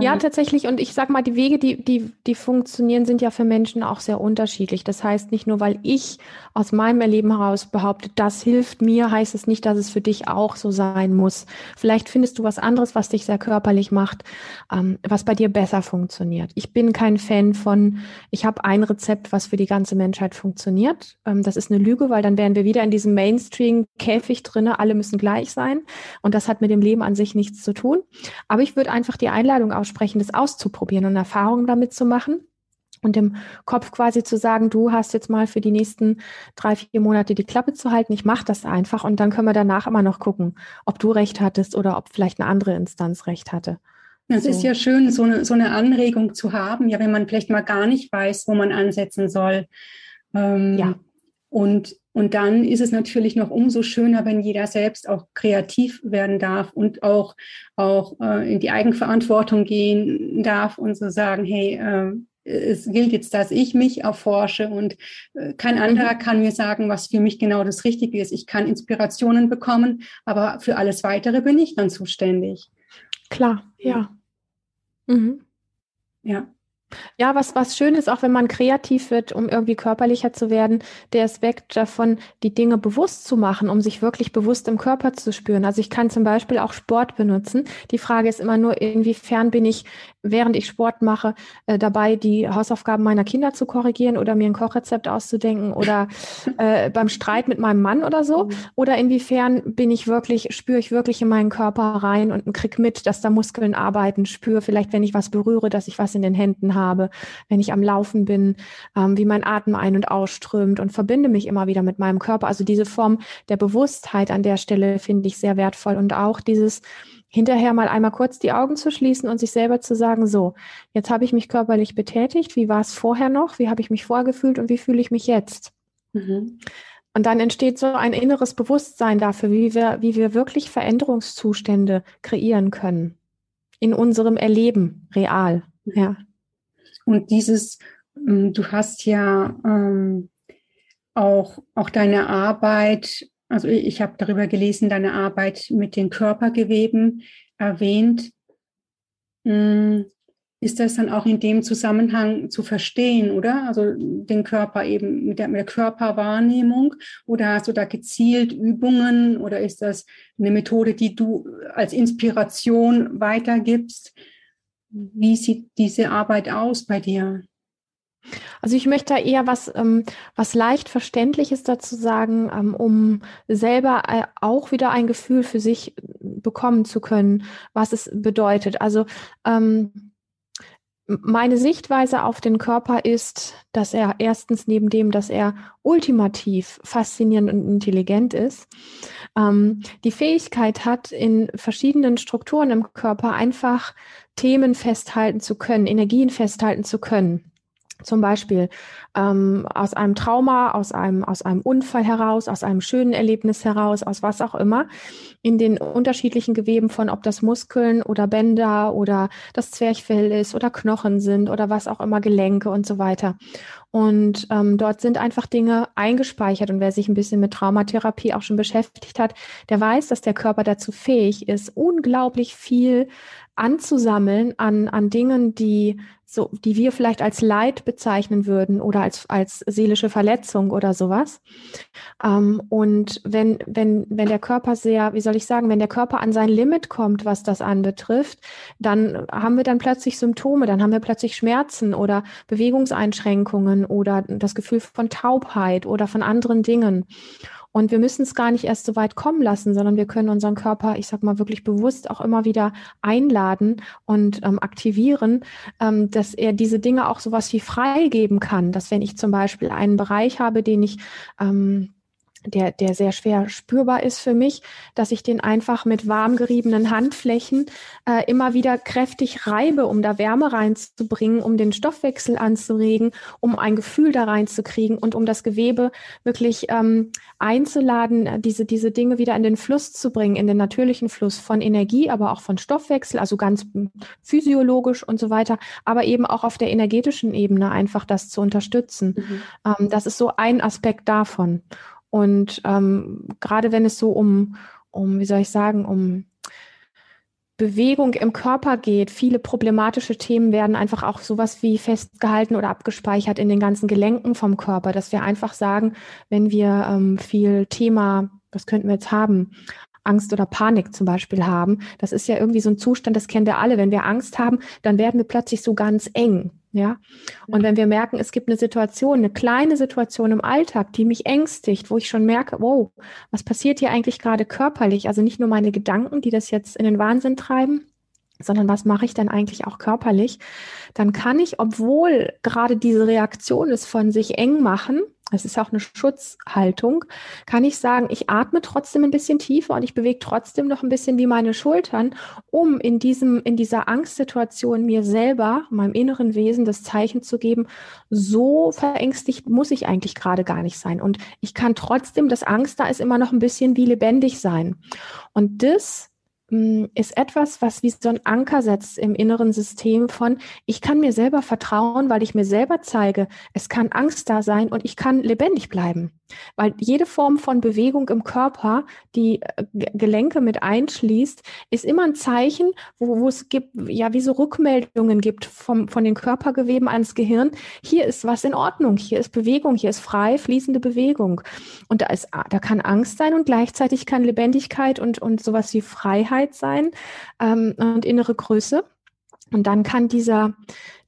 Ja, tatsächlich. Und ich sag mal, die Wege, die, die, die funktionieren, sind ja für Menschen auch sehr unterschiedlich. Das heißt, nicht nur, weil ich aus meinem Erleben heraus behaupte, das hilft mir, heißt es nicht, dass es für dich auch so sein muss. Vielleicht findest du was anderes, was dich sehr körperlich macht, ähm, was bei dir besser funktioniert. Ich bin kein Fan von, ich habe ein Rezept, was für die ganze Menschheit funktioniert. Ähm, das ist eine Lüge, weil dann wären wir wieder in diesem Mainstream-Käfig drinne, alle müssen gleich sein. Und das hat mit dem Leben an sich nichts zu tun. Aber ich würde einfach die Einladung Einladung aussprechen, das auszuprobieren und Erfahrungen damit zu machen und im Kopf quasi zu sagen, du hast jetzt mal für die nächsten drei, vier Monate die Klappe zu halten, ich mache das einfach und dann können wir danach immer noch gucken, ob du recht hattest oder ob vielleicht eine andere Instanz recht hatte. Es so. ist ja schön, so eine, so eine Anregung zu haben, ja, wenn man vielleicht mal gar nicht weiß, wo man ansetzen soll. Ähm, ja. Und und dann ist es natürlich noch umso schöner, wenn jeder selbst auch kreativ werden darf und auch, auch äh, in die Eigenverantwortung gehen darf und so sagen, hey, äh, es gilt jetzt, dass ich mich erforsche und äh, kein anderer mhm. kann mir sagen, was für mich genau das Richtige ist. Ich kann Inspirationen bekommen, aber für alles Weitere bin ich dann zuständig. Klar, ja. Mhm. Ja. Ja, was, was schön ist, auch wenn man kreativ wird, um irgendwie körperlicher zu werden, der Aspekt davon, die Dinge bewusst zu machen, um sich wirklich bewusst im Körper zu spüren. Also ich kann zum Beispiel auch Sport benutzen. Die Frage ist immer nur, inwiefern bin ich, während ich Sport mache, äh, dabei, die Hausaufgaben meiner Kinder zu korrigieren oder mir ein Kochrezept auszudenken oder [LAUGHS] äh, beim Streit mit meinem Mann oder so. Mhm. Oder inwiefern bin ich wirklich, spüre ich wirklich in meinen Körper rein und krieg mit, dass da Muskeln arbeiten, spüre vielleicht, wenn ich was berühre, dass ich was in den Händen habe habe, wenn ich am Laufen bin, ähm, wie mein Atem ein- und ausströmt und verbinde mich immer wieder mit meinem Körper. Also diese Form der Bewusstheit an der Stelle finde ich sehr wertvoll und auch dieses hinterher mal einmal kurz die Augen zu schließen und sich selber zu sagen, so, jetzt habe ich mich körperlich betätigt, wie war es vorher noch, wie habe ich mich vorgefühlt und wie fühle ich mich jetzt? Mhm. Und dann entsteht so ein inneres Bewusstsein dafür, wie wir, wie wir wirklich Veränderungszustände kreieren können in unserem Erleben real. Ja. Und dieses, ähm, du hast ja ähm, auch, auch deine Arbeit, also ich, habe darüber gelesen, deine Arbeit mit den Körpergeweben erwähnt. Ähm, ist das dann auch in dem Zusammenhang zu verstehen, oder? Also den Körper eben mit der, mit der, Körperwahrnehmung oder hast du da gezielt Übungen oder ist das eine Methode, die du als Inspiration weitergibst? Wie sieht diese Arbeit aus bei dir? Also ich möchte eher was, ähm, was leicht Verständliches dazu sagen, ähm, um selber äh, auch wieder ein Gefühl für sich bekommen zu können, was es bedeutet. Also ähm, meine Sichtweise auf den Körper ist, dass er erstens neben dem, dass er ultimativ faszinierend und intelligent ist, ähm, die Fähigkeit hat, in verschiedenen Strukturen im Körper einfach Themen festhalten zu können, Energien festhalten zu können. Zum Beispiel ähm, aus einem Trauma, aus einem, aus einem Unfall heraus, aus einem schönen Erlebnis heraus, aus was auch immer, in den unterschiedlichen Geweben von, ob das Muskeln oder Bänder oder das Zwerchfell ist oder Knochen sind oder was auch immer, Gelenke und so weiter. Und ähm, dort sind einfach Dinge eingespeichert. Und wer sich ein bisschen mit Traumatherapie auch schon beschäftigt hat, der weiß, dass der Körper dazu fähig ist, unglaublich viel anzusammeln an, an Dingen, die so, die wir vielleicht als Leid bezeichnen würden oder als, als seelische Verletzung oder sowas. Ähm, und wenn, wenn, wenn der Körper sehr, wie soll ich sagen, wenn der Körper an sein Limit kommt, was das anbetrifft, dann haben wir dann plötzlich Symptome, dann haben wir plötzlich Schmerzen oder Bewegungseinschränkungen oder das Gefühl von Taubheit oder von anderen Dingen. Und wir müssen es gar nicht erst so weit kommen lassen, sondern wir können unseren Körper, ich sag mal, wirklich bewusst auch immer wieder einladen und ähm, aktivieren, ähm, dass er diese Dinge auch sowas wie freigeben kann. Dass wenn ich zum Beispiel einen Bereich habe, den ich ähm, der, der sehr schwer spürbar ist für mich, dass ich den einfach mit warm geriebenen Handflächen äh, immer wieder kräftig reibe, um da Wärme reinzubringen, um den Stoffwechsel anzuregen, um ein Gefühl da reinzukriegen und um das Gewebe wirklich ähm, einzuladen, diese, diese Dinge wieder in den Fluss zu bringen, in den natürlichen Fluss von Energie, aber auch von Stoffwechsel, also ganz physiologisch und so weiter, aber eben auch auf der energetischen Ebene einfach das zu unterstützen. Mhm. Ähm, das ist so ein Aspekt davon. Und ähm, gerade wenn es so um, um, wie soll ich sagen, um Bewegung im Körper geht, viele problematische Themen werden einfach auch sowas wie festgehalten oder abgespeichert in den ganzen Gelenken vom Körper, dass wir einfach sagen, wenn wir ähm, viel Thema, was könnten wir jetzt haben, Angst oder Panik zum Beispiel haben, das ist ja irgendwie so ein Zustand, das kennen wir alle. Wenn wir Angst haben, dann werden wir plötzlich so ganz eng. Ja. Und wenn wir merken, es gibt eine Situation, eine kleine Situation im Alltag, die mich ängstigt, wo ich schon merke, wow, was passiert hier eigentlich gerade körperlich? Also nicht nur meine Gedanken, die das jetzt in den Wahnsinn treiben, sondern was mache ich denn eigentlich auch körperlich? Dann kann ich, obwohl gerade diese Reaktion ist von sich eng machen, es ist auch eine Schutzhaltung, kann ich sagen, ich atme trotzdem ein bisschen tiefer und ich bewege trotzdem noch ein bisschen wie meine Schultern, um in diesem, in dieser Angstsituation mir selber, meinem inneren Wesen das Zeichen zu geben, so verängstigt muss ich eigentlich gerade gar nicht sein. Und ich kann trotzdem, das Angst da ist immer noch ein bisschen wie lebendig sein. Und das ist etwas, was wie so ein Anker setzt im inneren System von, ich kann mir selber vertrauen, weil ich mir selber zeige, es kann Angst da sein und ich kann lebendig bleiben. Weil jede Form von Bewegung im Körper, die äh, Gelenke mit einschließt, ist immer ein Zeichen, wo, wo es gibt, ja, wie so Rückmeldungen gibt vom, von den Körpergeweben ans Gehirn. Hier ist was in Ordnung, hier ist Bewegung, hier ist frei fließende Bewegung. Und da ist, da kann Angst sein und gleichzeitig kann Lebendigkeit und, und sowas wie Freiheit sein ähm, und innere Größe. Und dann kann dieser,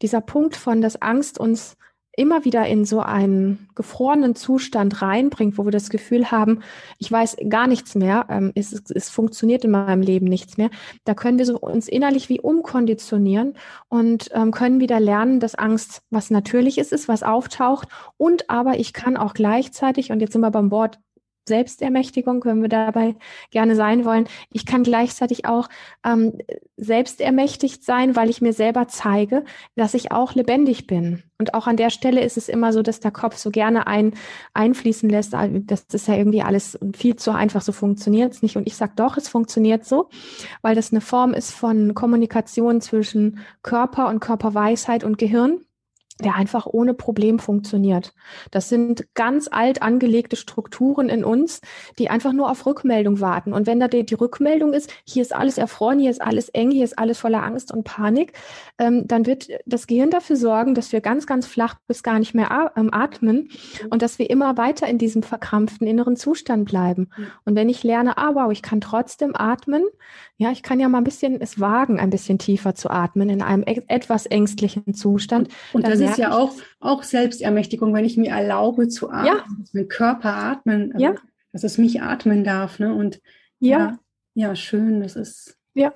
dieser Punkt von, dass Angst uns immer wieder in so einen gefrorenen Zustand reinbringt, wo wir das Gefühl haben, ich weiß gar nichts mehr, ähm, es, es funktioniert in meinem Leben nichts mehr, da können wir so uns innerlich wie umkonditionieren und ähm, können wieder lernen, dass Angst was Natürliches ist, was auftaucht. Und aber ich kann auch gleichzeitig, und jetzt sind wir beim Wort Selbstermächtigung, wenn wir dabei gerne sein wollen. Ich kann gleichzeitig auch ähm, selbstermächtigt sein, weil ich mir selber zeige, dass ich auch lebendig bin. Und auch an der Stelle ist es immer so, dass der Kopf so gerne ein, einfließen lässt. Ah, das ist ja irgendwie alles viel zu einfach, so funktioniert es nicht. Und ich sage doch, es funktioniert so, weil das eine Form ist von Kommunikation zwischen Körper und Körperweisheit und Gehirn der einfach ohne Problem funktioniert. Das sind ganz alt angelegte Strukturen in uns, die einfach nur auf Rückmeldung warten. Und wenn da die, die Rückmeldung ist, hier ist alles erfroren, hier ist alles eng, hier ist alles voller Angst und Panik, ähm, dann wird das Gehirn dafür sorgen, dass wir ganz, ganz flach bis gar nicht mehr ähm, atmen und dass wir immer weiter in diesem verkrampften inneren Zustand bleiben. Und wenn ich lerne, ah wow, ich kann trotzdem atmen, ja, ich kann ja mal ein bisschen es wagen, ein bisschen tiefer zu atmen in einem e etwas ängstlichen Zustand. Und, das ist ja auch, auch Selbstermächtigung, wenn ich mir erlaube zu atmen, ja. dass mein Körper atmen, also, ja. dass es mich atmen darf. Ne? Und ja. ja, schön, das ist. Ja.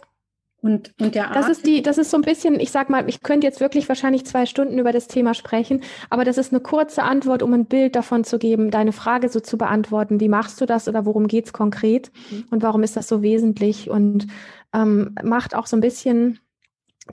Und, und der das ist die, das ist so ein bisschen, ich sag mal, ich könnte jetzt wirklich wahrscheinlich zwei Stunden über das Thema sprechen, aber das ist eine kurze Antwort, um ein Bild davon zu geben, deine Frage so zu beantworten. Wie machst du das oder worum geht's konkret mhm. und warum ist das so wesentlich? Und ähm, macht auch so ein bisschen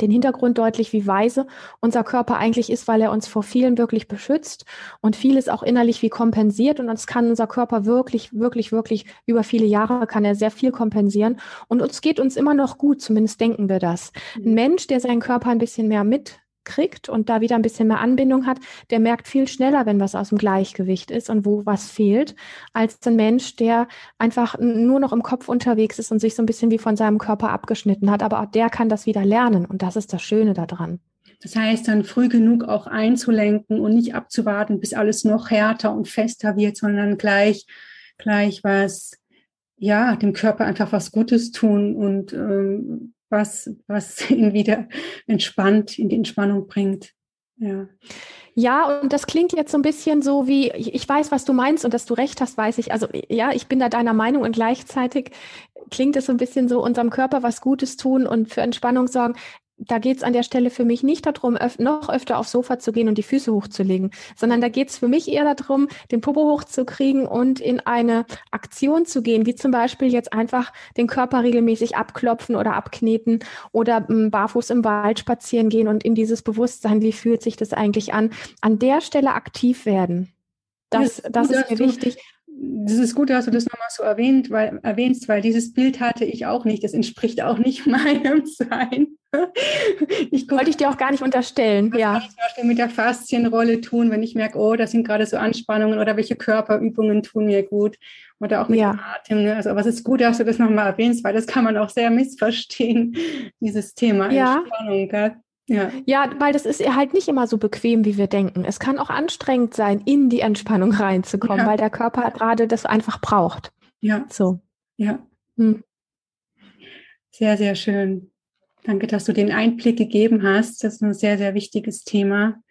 den Hintergrund deutlich, wie weise unser Körper eigentlich ist, weil er uns vor vielen wirklich beschützt und vieles auch innerlich wie kompensiert. Und uns kann unser Körper wirklich, wirklich, wirklich über viele Jahre kann er sehr viel kompensieren. Und uns geht uns immer noch gut, zumindest denken wir das. Ein mhm. Mensch, der seinen Körper ein bisschen mehr mit kriegt und da wieder ein bisschen mehr Anbindung hat, der merkt viel schneller, wenn was aus dem Gleichgewicht ist und wo was fehlt, als ein Mensch, der einfach nur noch im Kopf unterwegs ist und sich so ein bisschen wie von seinem Körper abgeschnitten hat. Aber auch der kann das wieder lernen und das ist das Schöne daran. Das heißt, dann früh genug auch einzulenken und nicht abzuwarten, bis alles noch härter und fester wird, sondern gleich, gleich was, ja, dem Körper einfach was Gutes tun und ähm, was, was [LAUGHS] ihn wieder entspannt, in die Entspannung bringt. Ja. Ja, und das klingt jetzt so ein bisschen so wie, ich weiß, was du meinst und dass du recht hast, weiß ich. Also ja, ich bin da deiner Meinung und gleichzeitig klingt es so ein bisschen so, unserem Körper was Gutes tun und für Entspannung sorgen da geht es an der Stelle für mich nicht darum, öf noch öfter aufs Sofa zu gehen und die Füße hochzulegen, sondern da geht es für mich eher darum, den Popo hochzukriegen und in eine Aktion zu gehen, wie zum Beispiel jetzt einfach den Körper regelmäßig abklopfen oder abkneten oder m, barfuß im Wald spazieren gehen und in dieses Bewusstsein, wie fühlt sich das eigentlich an, an der Stelle aktiv werden. Das, das ist mir wichtig das ist gut, dass du das nochmal so erwähnt, weil, erwähnst, weil dieses Bild hatte ich auch nicht. Das entspricht auch nicht [LAUGHS] meinem Sein. Ich Wollte ich dir auch gar nicht unterstellen. Was ja. kann ich zum Beispiel mit der Faszienrolle tun, wenn ich merke, oh, das sind gerade so Anspannungen oder welche Körperübungen tun mir gut oder auch mit ja. dem Atem. Ne? Also was ist gut, dass du das nochmal erwähnst, weil das kann man auch sehr missverstehen, dieses Thema ja. Entspannung. Gell? Ja. ja, weil das ist halt nicht immer so bequem, wie wir denken. Es kann auch anstrengend sein, in die Entspannung reinzukommen, ja. weil der Körper gerade das einfach braucht. Ja. So. Ja. Hm. Sehr, sehr schön. Danke, dass du den Einblick gegeben hast. Das ist ein sehr, sehr wichtiges Thema,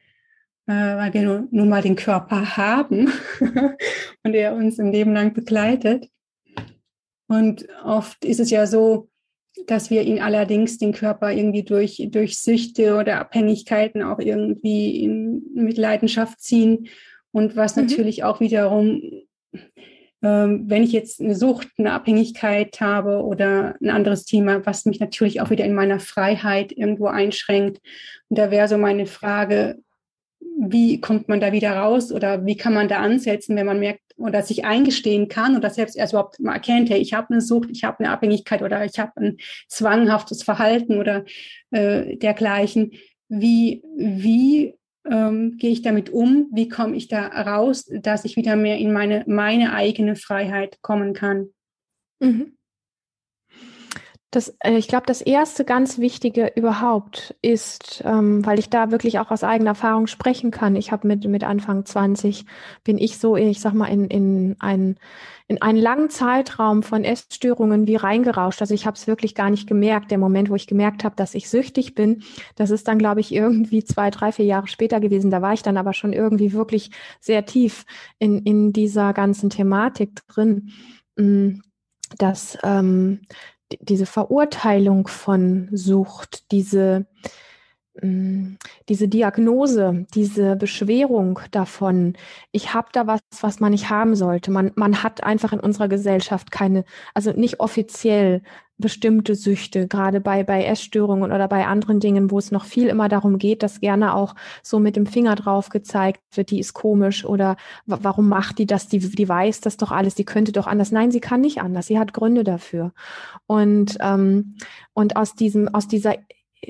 äh, weil wir nun mal den Körper haben [LAUGHS] und er uns ein Leben lang begleitet. Und oft ist es ja so, dass wir ihn allerdings den Körper irgendwie durch, durch Süchte oder Abhängigkeiten auch irgendwie in Mitleidenschaft ziehen. Und was mhm. natürlich auch wiederum, ähm, wenn ich jetzt eine Sucht, eine Abhängigkeit habe oder ein anderes Thema, was mich natürlich auch wieder in meiner Freiheit irgendwo einschränkt. Und da wäre so meine Frage, wie kommt man da wieder raus oder wie kann man da ansetzen, wenn man merkt oder sich eingestehen kann oder selbst erst überhaupt mal erkennt, hey, ich habe eine Sucht, ich habe eine Abhängigkeit oder ich habe ein zwanghaftes Verhalten oder äh, dergleichen. Wie, wie ähm, gehe ich damit um? Wie komme ich da raus, dass ich wieder mehr in meine, meine eigene Freiheit kommen kann? Mhm. Das, äh, ich glaube, das erste ganz Wichtige überhaupt ist, ähm, weil ich da wirklich auch aus eigener Erfahrung sprechen kann. Ich habe mit, mit Anfang 20 bin ich so, ich sag mal, in, in, einen, in einen langen Zeitraum von Essstörungen wie reingerauscht. Also ich habe es wirklich gar nicht gemerkt. Der Moment, wo ich gemerkt habe, dass ich süchtig bin, das ist dann, glaube ich, irgendwie zwei, drei, vier Jahre später gewesen. Da war ich dann aber schon irgendwie wirklich sehr tief in, in dieser ganzen Thematik drin. Mm, dass ähm, diese Verurteilung von Sucht, diese, mm, diese Diagnose, diese Beschwerung davon, ich habe da was, was man nicht haben sollte. Man, man hat einfach in unserer Gesellschaft keine, also nicht offiziell bestimmte Süchte, gerade bei, bei Essstörungen oder bei anderen Dingen, wo es noch viel immer darum geht, dass gerne auch so mit dem Finger drauf gezeigt wird, die ist komisch oder warum macht die das, die, die weiß das doch alles, die könnte doch anders. Nein, sie kann nicht anders, sie hat Gründe dafür. Und, ähm, und aus diesem, aus dieser,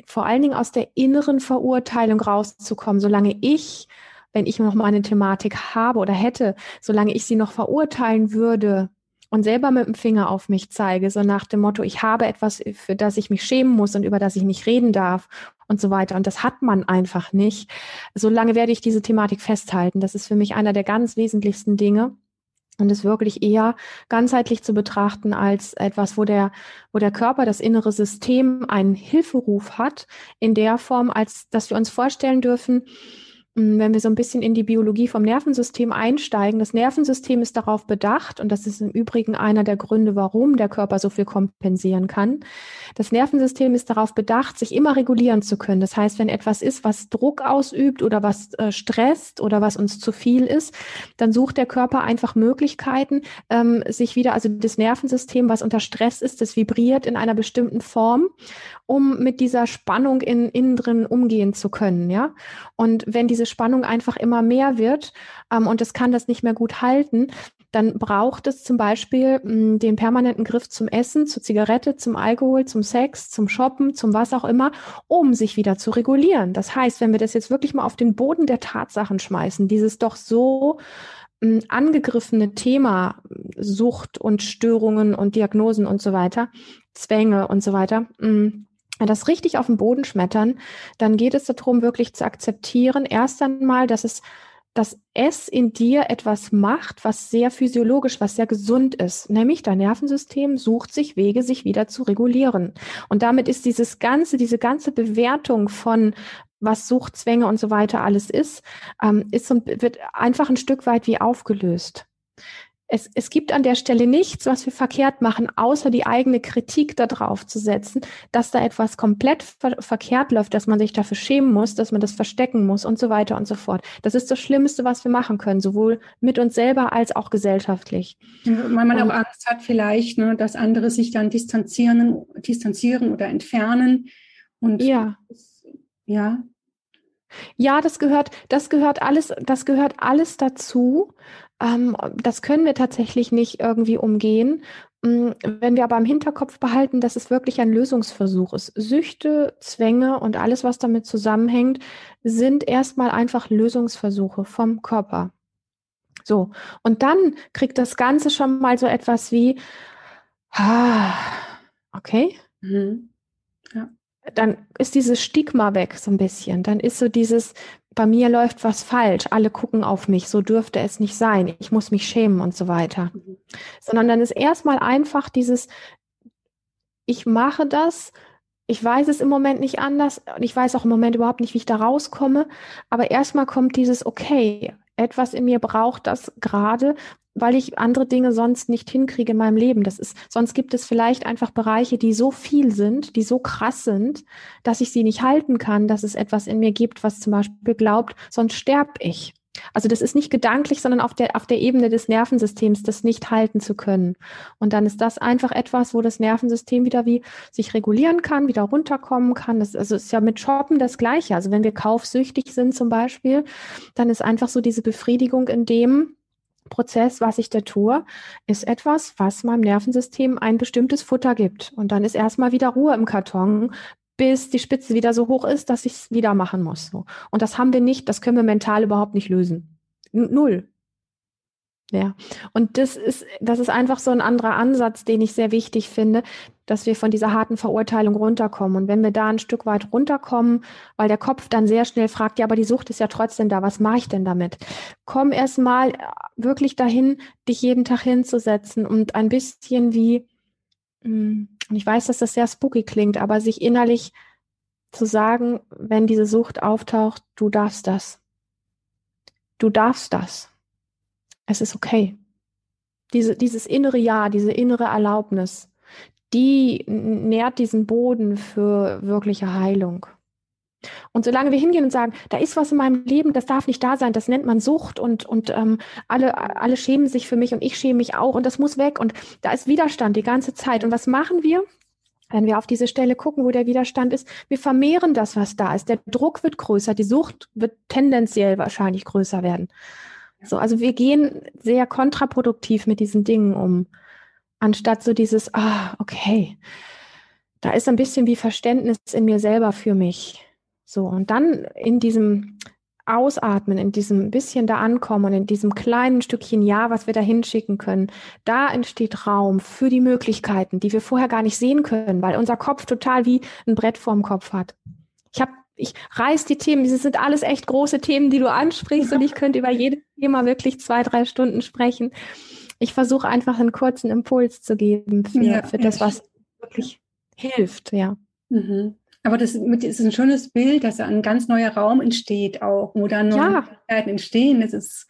vor allen Dingen aus der inneren Verurteilung rauszukommen, solange ich wenn ich noch mal eine Thematik habe oder hätte, solange ich sie noch verurteilen würde, und selber mit dem Finger auf mich zeige, so nach dem Motto, ich habe etwas, für das ich mich schämen muss und über das ich nicht reden darf und so weiter. Und das hat man einfach nicht. Solange werde ich diese Thematik festhalten. Das ist für mich einer der ganz wesentlichsten Dinge. Und es wirklich eher ganzheitlich zu betrachten als etwas, wo der, wo der Körper, das innere System einen Hilferuf hat, in der Form, als dass wir uns vorstellen dürfen, wenn wir so ein bisschen in die Biologie vom Nervensystem einsteigen, das Nervensystem ist darauf bedacht, und das ist im Übrigen einer der Gründe, warum der Körper so viel kompensieren kann. Das Nervensystem ist darauf bedacht, sich immer regulieren zu können. Das heißt, wenn etwas ist, was Druck ausübt oder was äh, stresst oder was uns zu viel ist, dann sucht der Körper einfach Möglichkeiten, ähm, sich wieder, also das Nervensystem, was unter Stress ist, das vibriert in einer bestimmten Form, um mit dieser Spannung in, innen drin umgehen zu können, ja. Und wenn diese Spannung einfach immer mehr wird ähm, und es kann das nicht mehr gut halten, dann braucht es zum Beispiel mh, hm, den permanenten Griff zum Essen, zur Zigarette, zum Alkohol, zum Sex, zum Shoppen, zum was auch immer, um sich wieder zu regulieren. Das heißt, wenn wir das jetzt wirklich mal auf den Boden der Tatsachen schmeißen, dieses doch so mh, hm, angegriffene Thema Sucht und Störungen und Diagnosen und so weiter, Zwänge und so weiter, mh, das richtig auf den Boden schmettern, dann geht es darum, wirklich zu akzeptieren, erst einmal, dass es dass es in dir etwas macht, was sehr physiologisch, was sehr gesund ist. Nämlich dein Nervensystem sucht sich Wege, sich wieder zu regulieren. Und damit ist dieses ganze, diese ganze Bewertung von was Suchtzwänge und so weiter alles ist, ähm, ist und wird einfach ein Stück weit wie aufgelöst es, es gibt an der Stelle nichts, was wir verkehrt machen, außer die eigene Kritik darauf zu setzen, dass da etwas komplett ver verkehrt läuft, dass man sich dafür schämen muss, dass man das verstecken muss und so weiter und so fort. Das ist das Schlimmste, was wir machen können, sowohl mit uns selber als auch gesellschaftlich. Weil man und, auch Angst hat vielleicht, ne, dass andere sich dann distanzieren, distanzieren oder entfernen. Und ja. ja. Ja, das gehört, das gehört alles, das gehört alles dazu. Ähm, das können wir tatsächlich nicht irgendwie umgehen. Mm, wenn wir aber im Hinterkopf behalten, dass es wirklich ein Lösungsversuch ist. Süchte, Zwänge und alles, was damit zusammenhängt, sind erstmal einfach Lösungsversuche vom Körper. So. Und dann kriegt das Ganze schon mal so etwas wie, ah, okay. Mhm. Ja. Dann ist dieses Stigma weg so ein bisschen. Dann ist so dieses, bei mir läuft was falsch, alle gucken auf mich, so dürfte es nicht sein, ich muss mich schämen und so weiter. Mhm. Sondern dann ist erstmal einfach dieses, ich mache das, ich weiß es im Moment nicht anders und ich weiß auch im Moment überhaupt nicht, wie ich da rauskomme, aber erstmal kommt dieses, okay, etwas in mir braucht das gerade weil ich andere Dinge sonst nicht hinkriege in meinem Leben. Das ist, sonst gibt es vielleicht einfach Bereiche, die so viel sind, die so krass sind, dass ich sie nicht halten kann, dass es etwas in mir gibt, was zum Beispiel glaubt, sonst sterb ich. Also das ist nicht gedanklich, sondern auf der, auf der Ebene des Nervensystems, das nicht halten zu können. Und dann ist das einfach etwas, wo das Nervensystem wieder wie sich regulieren kann, wieder runterkommen kann. Das also ist ja mit Shoppen das Gleiche. Also wenn wir kaufsüchtig sind zum Beispiel, dann ist einfach so diese Befriedigung in dem, Prozess, was ich da tue, ist etwas, was meinem Nervensystem ein bestimmtes Futter gibt. Und dann ist erstmal wieder Ruhe im Karton, bis die Spitze wieder so hoch ist, dass ich es wieder machen muss. Und das haben wir nicht, das können wir mental überhaupt nicht lösen. Null. Ja, und das ist, das ist einfach so ein anderer Ansatz, den ich sehr wichtig finde, dass wir von dieser harten Verurteilung runterkommen. Und wenn wir da ein Stück weit runterkommen, weil der Kopf dann sehr schnell fragt, ja, aber die Sucht ist ja trotzdem da, was mache ich denn damit? Komm erst mal wirklich dahin, dich jeden Tag hinzusetzen und ein bisschen wie, hm, und ich weiß, dass das sehr spooky klingt, aber sich innerlich zu sagen, wenn diese Sucht auftaucht, du darfst das. Du darfst das es ist okay. Diese, dieses innere Ja, diese innere Erlaubnis, die nährt diesen Boden für wirkliche Heilung. Und solange wir hingehen und sagen, da ist was in meinem Leben, das darf nicht da sein, das nennt man Sucht und, und ähm, alle, alle schämen sich für mich und ich schäme mich auch und das muss weg und da ist Widerstand die ganze Zeit. Und was machen wir? Wenn wir auf diese Stelle gucken, wo der Widerstand ist, wir vermehren das, was da ist. Der Druck wird größer, die Sucht wird tendenziell wahrscheinlich größer werden. So, also wir gehen sehr kontraproduktiv mit diesen Dingen um, anstatt so dieses, ah, okay, da ist ein bisschen wie Verständnis in mir selber für mich. So, und dann in diesem Ausatmen, in diesem bisschen da ankommen und in diesem kleinen Stückchen Ja, was wir da hinschicken können, da entsteht Raum für die Möglichkeiten, die wir vorher gar nicht sehen können, weil unser Kopf total wie ein Brett vorm Kopf hat. Ich habe ich reiß die Themen, diese sind alles echt große Themen, die du ansprichst und ich [LAUGHS] könnte über jedes Thema wirklich zwei, drei Stunden sprechen. Ich versuche einfach einen kurzen Impuls zu geben für, ja, für das, was wirklich hilft, ja. Mhm. Aber das, ist ein schönes Bild, dass ein ganz neuer Raum entsteht auch, wo dann neue ja. entstehen. Das ist,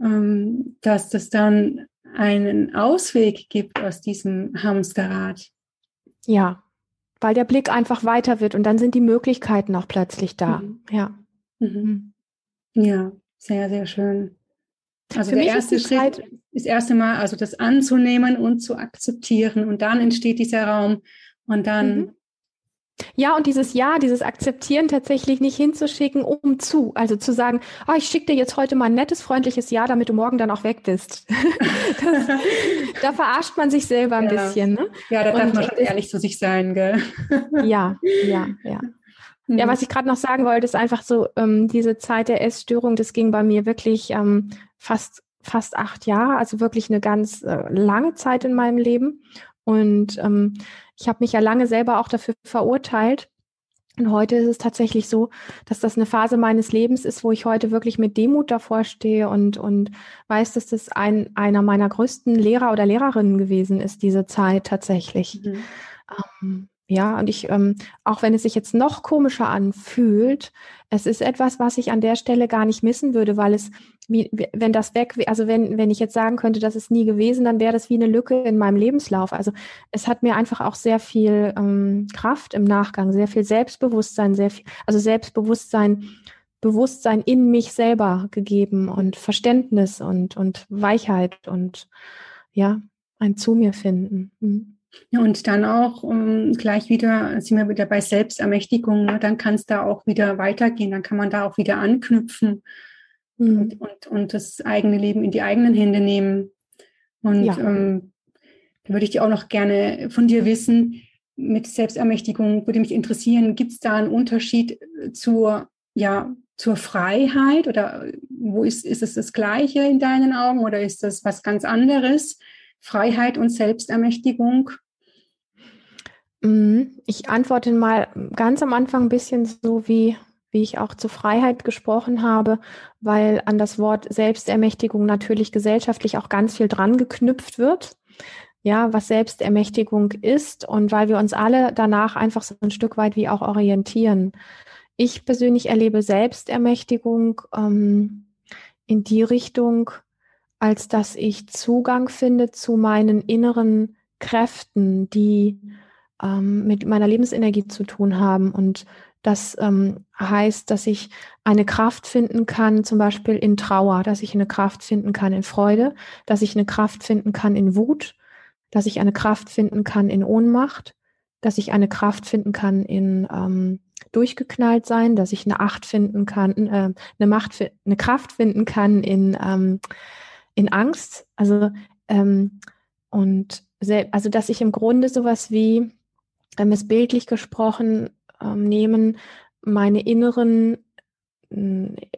ähm, dass das dann einen Ausweg gibt aus diesem Hamsterrad. Ja, weil der Blick einfach weiter wird und dann sind die Möglichkeiten auch plötzlich da. Mhm. Ja. Mhm. Ja, sehr, sehr schön. Also Für der erste ist Schritt Zeit, ist erst einmal, also das anzunehmen und zu akzeptieren und dann entsteht dieser Raum und dann mhm. Ja, und dieses Ja, dieses Akzeptieren tatsächlich nicht hinzuschicken, um zu. Also zu sagen, oh, ich schicke dir jetzt heute mal ein nettes, freundliches Ja, damit du morgen dann auch weg bist. [LAUGHS] das, da verarscht man sich selber ein ja. bisschen. Ne? Ja, da darf und, man schon ehrlich zu sich sein, gell? [LAUGHS] ja, ja, ja. Mhm. Ja, was ich gerade noch sagen wollte, ist einfach so, ähm, diese Zeit der Essstörung, das ging bei mir wirklich ähm, fast, fast acht Jahre, also wirklich eine ganz äh, lange Zeit in meinem Leben. Und ähm, ich habe mich ja lange selber auch dafür verurteilt. Und heute ist es tatsächlich so, dass das eine Phase meines Lebens ist, wo ich heute wirklich mit Demut davor stehe und, und weiß, dass das ein, einer meiner größten Lehrer oder Lehrerinnen gewesen ist, diese Zeit tatsächlich. Mhm. Ähm, ja, und ich, ähm, auch wenn es sich jetzt noch komischer anfühlt, es ist etwas, was ich an der Stelle gar nicht missen würde, weil es, wie, wenn das weg, also wenn, wenn ich jetzt sagen könnte, das ist nie gewesen, dann wäre das wie eine Lücke in meinem Lebenslauf. Also es hat mir einfach auch sehr viel ähm, Kraft im Nachgang, sehr viel Selbstbewusstsein, sehr viel, also Selbstbewusstsein, Bewusstsein in mich selber gegeben und Verständnis und, und Weichheit und ja, ein zu mir finden. Mhm. Ja, und dann auch um, gleich wieder, sind wir wieder bei Selbstermächtigung, ne? dann kann es da auch wieder weitergehen, dann kann man da auch wieder anknüpfen mhm. und, und, und das eigene Leben in die eigenen Hände nehmen. Und ja. ähm, da würde ich dir auch noch gerne von dir wissen, mit Selbstermächtigung würde mich interessieren, gibt es da einen Unterschied zur, ja, zur Freiheit oder wo ist, ist es das Gleiche in deinen Augen oder ist das was ganz anderes? Freiheit und Selbstermächtigung? Mhm. Ich antworte mal ganz am Anfang ein bisschen so, wie, wie ich auch zur Freiheit gesprochen habe, weil an das Wort Selbstermächtigung natürlich gesellschaftlich auch ganz viel dran geknüpft wird. Ja, was Selbstermächtigung ist und weil wir uns alle danach einfach so ein Stück weit wie auch orientieren. Ich persönlich erlebe Selbstermächtigung ähm, in die Richtung, als dass ich Zugang finde zu meinen inneren Kräften, die ähm, mit meiner Lebensenergie zu tun haben. Und das ähm, heißt, dass ich eine Kraft finden kann, zum Beispiel in Trauer, dass ich eine Kraft finden kann in Freude, dass ich eine Kraft finden kann in Wut, dass ich eine Kraft finden kann in Ohnmacht, dass ich eine Kraft finden kann in ähm, durchgeknallt sein, dass ich eine Acht finden kann, äh, eine Macht, eine Kraft finden kann in ähm, in Angst, also ähm, und also dass ich im Grunde sowas wie, wir es bildlich gesprochen ähm, nehmen, meine inneren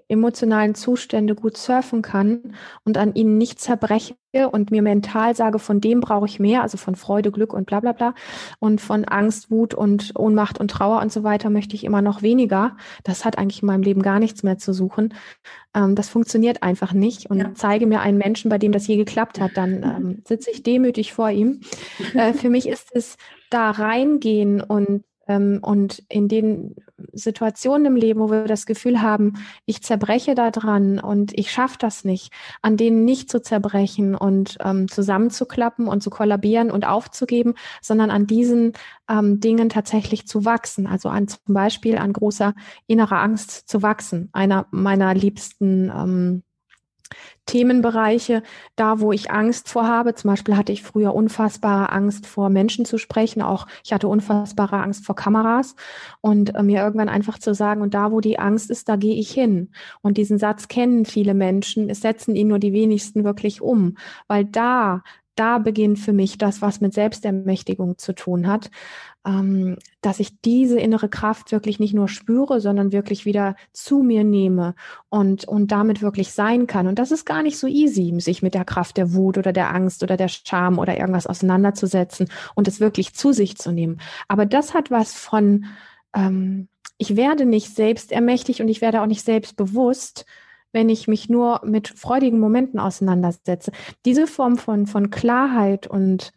emotionalen Zustände gut surfen kann und an ihnen nicht zerbreche und mir mental sage, von dem brauche ich mehr, also von Freude, Glück und bla bla bla und von Angst, Wut und Ohnmacht und Trauer und so weiter möchte ich immer noch weniger. Das hat eigentlich in meinem Leben gar nichts mehr zu suchen. Ähm, das funktioniert einfach nicht und ja. zeige mir einen Menschen, bei dem das je geklappt hat, dann ähm, [LAUGHS] sitze ich demütig vor ihm. Äh, für mich ist es da reingehen und ähm, und in den Situationen im Leben, wo wir das Gefühl haben, ich zerbreche da dran und ich schaffe das nicht, an denen nicht zu zerbrechen und ähm, zusammenzuklappen und zu kollabieren und aufzugeben, sondern an diesen ähm, Dingen tatsächlich zu wachsen. Also an zum Beispiel an großer innerer Angst zu wachsen. Einer meiner liebsten ähm, Themenbereiche, da wo ich Angst vor habe. Zum Beispiel hatte ich früher unfassbare Angst vor Menschen zu sprechen. Auch ich hatte unfassbare Angst vor Kameras und äh, mir irgendwann einfach zu sagen, und da wo die Angst ist, da gehe ich hin. Und diesen Satz kennen viele Menschen, es setzen ihn nur die wenigsten wirklich um, weil da da beginnt für mich das, was mit Selbstermächtigung zu tun hat, ähm, dass ich diese innere Kraft wirklich nicht nur spüre, sondern wirklich wieder zu mir nehme und, und damit wirklich sein kann. Und das ist gar nicht so easy, sich mit der Kraft der Wut oder der Angst oder der Scham oder irgendwas auseinanderzusetzen und es wirklich zu sich zu nehmen. Aber das hat was von, ähm, ich werde nicht selbstermächtig und ich werde auch nicht selbstbewusst, wenn ich mich nur mit freudigen Momenten auseinandersetze. Diese Form von, von Klarheit und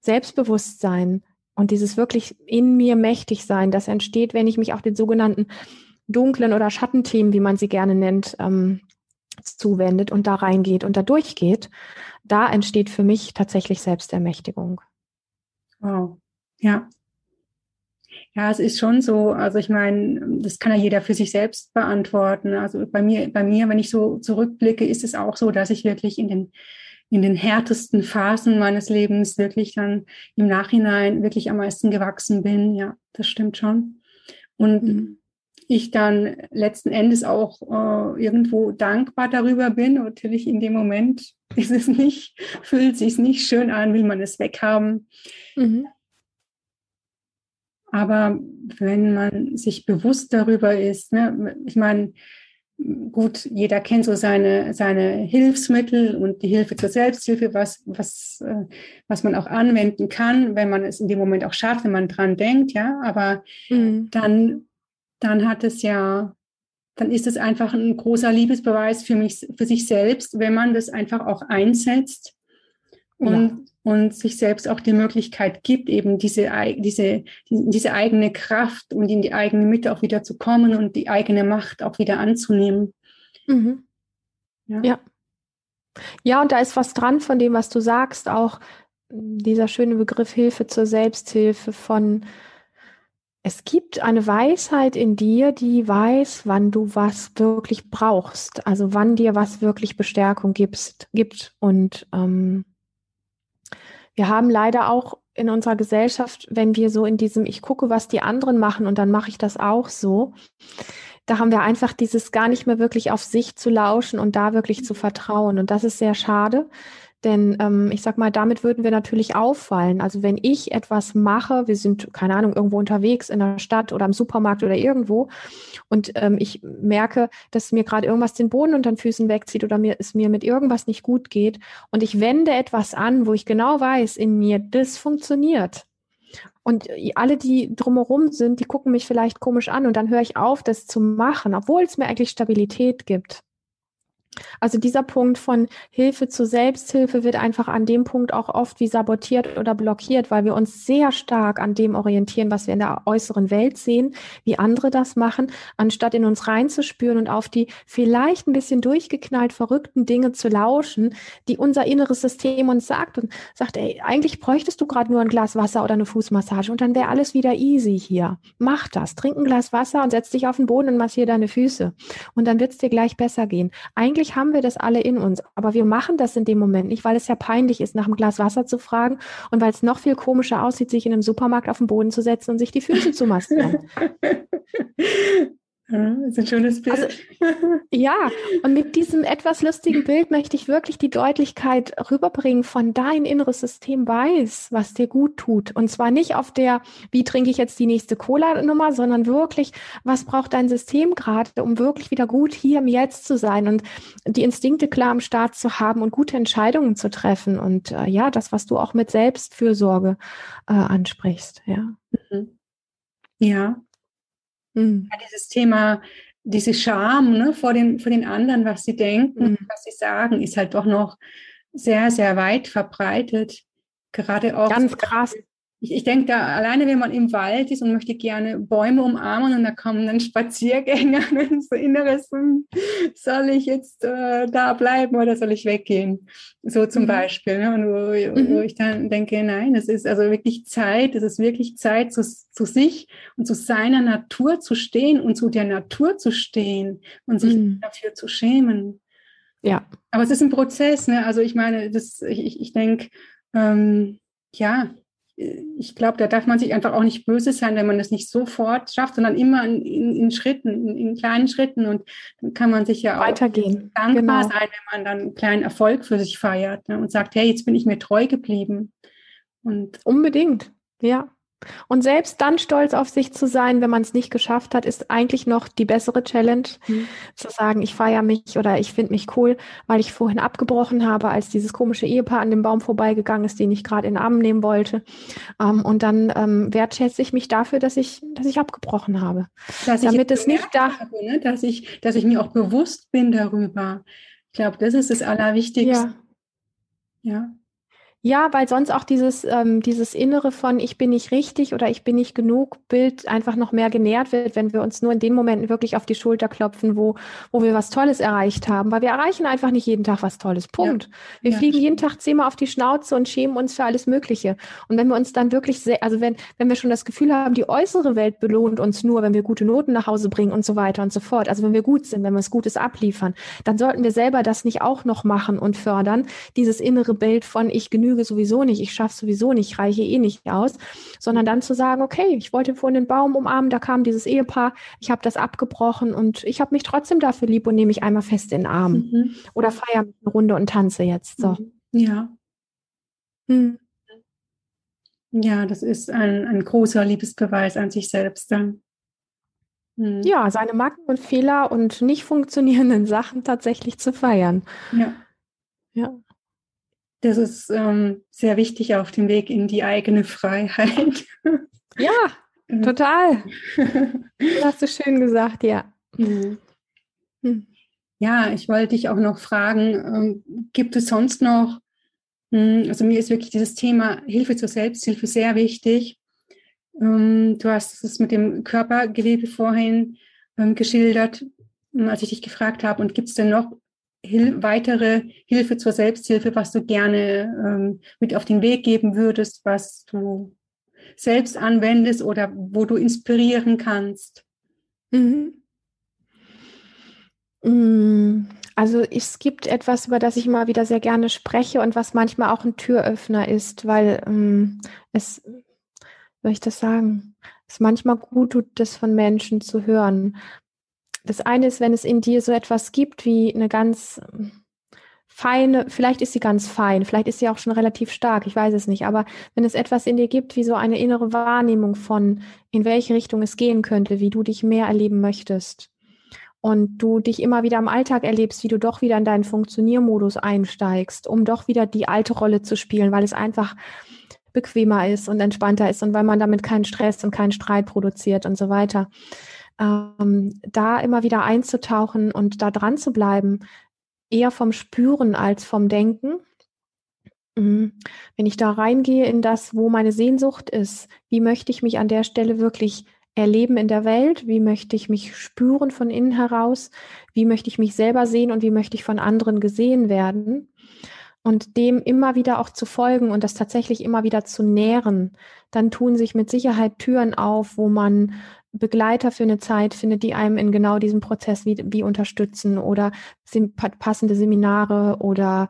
Selbstbewusstsein und dieses wirklich in mir mächtig sein, das entsteht, wenn ich mich auch den sogenannten dunklen oder Schattenthemen, wie man sie gerne nennt, ähm, zuwendet und da reingeht und da durchgeht, da entsteht für mich tatsächlich Selbstermächtigung. Wow. Ja, ja, es ist schon so. Also ich meine, das kann ja jeder für sich selbst beantworten. Also bei mir, bei mir, wenn ich so zurückblicke, ist es auch so, dass ich wirklich in den in den härtesten Phasen meines Lebens wirklich dann im Nachhinein wirklich am meisten gewachsen bin. Ja, das stimmt schon. Und mhm. ich dann letzten Endes auch äh, irgendwo dankbar darüber bin. Natürlich in dem Moment [LAUGHS] ist es nicht, fühlt sich nicht schön an, will man es weghaben. Mhm. Aber wenn man sich bewusst darüber ist, ne, ich meine, gut, jeder kennt so seine, seine Hilfsmittel und die Hilfe zur Selbsthilfe, was, was, äh, was man auch anwenden kann, wenn man es in dem Moment auch schafft, wenn man dran denkt, ja, aber mhm. dann, dann hat es ja, dann ist es einfach ein großer Liebesbeweis für mich, für sich selbst, wenn man das einfach auch einsetzt und, ja. Und sich selbst auch die Möglichkeit gibt, eben diese, diese, diese eigene Kraft und in die eigene Mitte auch wieder zu kommen und die eigene Macht auch wieder anzunehmen. Mhm. Ja. ja. Ja, und da ist was dran von dem, was du sagst, auch dieser schöne Begriff Hilfe zur Selbsthilfe von es gibt eine Weisheit in dir, die weiß, wann du was wirklich brauchst, also wann dir was wirklich Bestärkung gibst, gibt. Und ähm, wir haben leider auch in unserer Gesellschaft, wenn wir so in diesem, ich gucke, was die anderen machen und dann mache ich das auch so, da haben wir einfach dieses gar nicht mehr wirklich auf sich zu lauschen und da wirklich zu vertrauen. Und das ist sehr schade, denn ähm, ich sag mal, damit würden wir natürlich auffallen. Also wenn ich etwas mache, wir sind, keine Ahnung, irgendwo unterwegs in der Stadt oder im Supermarkt oder irgendwo und ähm, ich merke, dass mir gerade irgendwas den Boden unter den Füßen wegzieht oder mir es mir mit irgendwas nicht gut geht und ich wende etwas an, wo ich genau weiß, in mir, das funktioniert. Und alle, die drumherum sind, die gucken mich vielleicht komisch an und dann höre ich auf, das zu machen, obwohl es mir eigentlich Stabilität gibt. Also dieser Punkt von Hilfe zu Selbsthilfe wird einfach an dem Punkt auch oft wie sabotiert oder blockiert, weil wir uns sehr stark an dem orientieren, was wir in der äußeren Welt sehen, wie andere das machen, anstatt in uns reinzuspüren und auf die vielleicht ein bisschen durchgeknallt verrückten Dinge zu lauschen, die unser inneres System uns sagt und sagt, ey, eigentlich bräuchtest du gerade nur ein Glas Wasser oder eine Fußmassage und dann wäre alles wieder easy hier. Mach das, trink ein Glas Wasser und setz dich auf den Boden und massier deine Füße und dann wird es dir gleich besser gehen. Eigentlich Natürlich haben wir das alle in uns, aber wir machen das in dem Moment nicht, weil es ja peinlich ist, nach einem Glas Wasser zu fragen und weil es noch viel komischer aussieht, sich in einem Supermarkt auf den Boden zu setzen und sich die Füße zu massieren. [LAUGHS] das ist ein schönes Bild. Also, ja, und mit diesem etwas lustigen Bild möchte ich wirklich die Deutlichkeit rüberbringen von dein inneres System weiß, was dir gut tut. Und zwar nicht auf der, wie trinke ich jetzt die nächste Cola-Nummer, sondern wirklich, was braucht dein System gerade, um wirklich wieder gut hier im Jetzt zu sein und die Instinkte klar am Start zu haben und gute Entscheidungen zu treffen. Und äh, ja, das, was du auch mit Selbstfürsorge äh, ansprichst, ja. Mhm. Ja, Mhm. Ja, dieses Thema, diese Scham ne, vor, den, vor den anderen, was sie denken, mhm. was sie sagen, ist halt doch noch sehr, sehr weit verbreitet. Gerade auch. Ganz krass ich, ich denke da alleine, wenn man im Wald ist und möchte gerne Bäume umarmen und da kommen dann Spaziergänger [LAUGHS] und so inneres, soll ich jetzt äh, da bleiben oder soll ich weggehen? So zum mhm. Beispiel. Ne? Und wo, mhm. wo, ich dann denke, nein, es ist also wirklich Zeit, es ist wirklich Zeit, zu, zu sich und zu seiner Natur zu stehen und zu der Natur zu stehen und sich mhm. dafür zu schämen. Ja. Aber es ist ein Prozess, ne? Also ich meine, das, ich, ich denke, ähm, ja, ich glaube, da darf man sich einfach auch nicht böse sein, wenn man das nicht sofort schafft, sondern immer in, in, in Schritten, in, in, kleinen Schritten. Und dann kann man sich ja Weitergehen. auch dankbar genau. sein, wenn man dann einen kleinen Erfolg für sich feiert ne, und sagt, hey, jetzt bin ich mir treu geblieben. Und Unbedingt, ja. Und selbst dann stolz auf sich zu sein, wenn man es nicht geschafft hat, ist eigentlich noch die bessere Challenge, mhm. zu sagen, ich feiere mich oder ich finde mich cool, weil ich vorhin abgebrochen habe, als dieses komische Ehepaar an dem Baum vorbeigegangen ist, den ich gerade in den Arm nehmen wollte. Ähm, und dann ähm, wertschätze ich mich dafür, dass ich, dass ich abgebrochen habe. Dass Damit es nicht da, habe, ne? dass ich, dass ich mir auch bewusst bin darüber. Ich glaube, das ist das Allerwichtigste. Ja. ja. Ja, weil sonst auch dieses, ähm, dieses Innere von ich bin nicht richtig oder ich bin nicht genug Bild einfach noch mehr genährt wird, wenn wir uns nur in den Momenten wirklich auf die Schulter klopfen, wo, wo wir was Tolles erreicht haben. Weil wir erreichen einfach nicht jeden Tag was Tolles. Punkt. Ja. Wir ja, fliegen stimmt. jeden Tag zehnmal auf die Schnauze und schämen uns für alles Mögliche. Und wenn wir uns dann wirklich sehr, also wenn, wenn wir schon das Gefühl haben, die äußere Welt belohnt uns nur, wenn wir gute Noten nach Hause bringen und so weiter und so fort. Also wenn wir gut sind, wenn wir es Gutes abliefern, dann sollten wir selber das nicht auch noch machen und fördern. Dieses innere Bild von ich genüge genüge sowieso nicht, ich schaffe sowieso nicht, ich reiche eh nicht aus, sondern dann zu sagen, okay, ich wollte vorhin den Baum umarmen, da kam dieses Ehepaar, ich habe das abgebrochen und ich habe mich trotzdem dafür lieb und nehme mich einmal fest in den Arm. Mhm. Oder feiere eine Runde und tanze jetzt. So. Mhm. Ja. Hm. Ja, das ist ein, ein großer Liebesbeweis an sich selbst dann. Hm. Ja, seine Macken und Fehler und nicht funktionierenden [LAUGHS] Sachen tatsächlich zu feiern. Ja. Ja. Das ist ähm, sehr wichtig auf dem Weg in die eigene Freiheit. [LAUGHS] Ja, total. das [LAUGHS] hast du schön gesagt, ja. Hm. hm. Ja, ich wollte dich auch noch fragen, ähm, gibt es sonst noch, hm, also mir ist wirklich dieses Thema Hilfe zur Selbsthilfe sehr wichtig. Ähm, du hast es mit dem Körpergewebe vorhin ähm, geschildert, ähm, als ich dich gefragt habe. Und gibt es denn noch Hil weitere Hilfe zur Selbsthilfe, was du gerne ähm, mit auf den Weg geben würdest, was du selbst anwendest oder wo du inspirieren kannst? Mhm. Mm, also es gibt etwas, über das ich immer wieder sehr gerne spreche und was manchmal auch ein Türöffner ist, weil ähm, es soll ich das sagen? Es manchmal gut tut, das von Menschen zu hören. Das eine ist, wenn es in dir so etwas gibt wie eine ganz feine, vielleicht ist sie ganz fein, vielleicht ist sie auch schon relativ stark, ich weiß es nicht, aber wenn es etwas in dir gibt wie so eine innere Wahrnehmung von, in welche Richtung es gehen könnte, wie du dich mehr erleben möchtest und du dich immer wieder im Alltag erlebst, wie du doch wieder in deinen Funktioniermodus einsteigst, um doch wieder die alte Rolle zu spielen, weil es einfach bequemer ist und entspannter ist und weil man damit keinen Stress und keinen Streit produziert und so weiter. Ähm, da immer wieder einzutauchen und da dran zu bleiben, eher vom Spüren als vom Denken. Mhm. Wenn ich da reingehe in das, wo meine Sehnsucht ist, wie möchte ich mich an der Stelle wirklich erleben in der Welt? Wie möchte ich mich spüren von innen heraus? Wie möchte ich mich selber sehen und wie möchte ich von anderen gesehen werden? und dem immer wieder auch zu folgen und das tatsächlich immer wieder zu nähren, dann tun sich mit Sicherheit Türen auf, wo man Begleiter für eine Zeit findet, die einem in genau diesem Prozess wie, wie unterstützen oder passende Seminare oder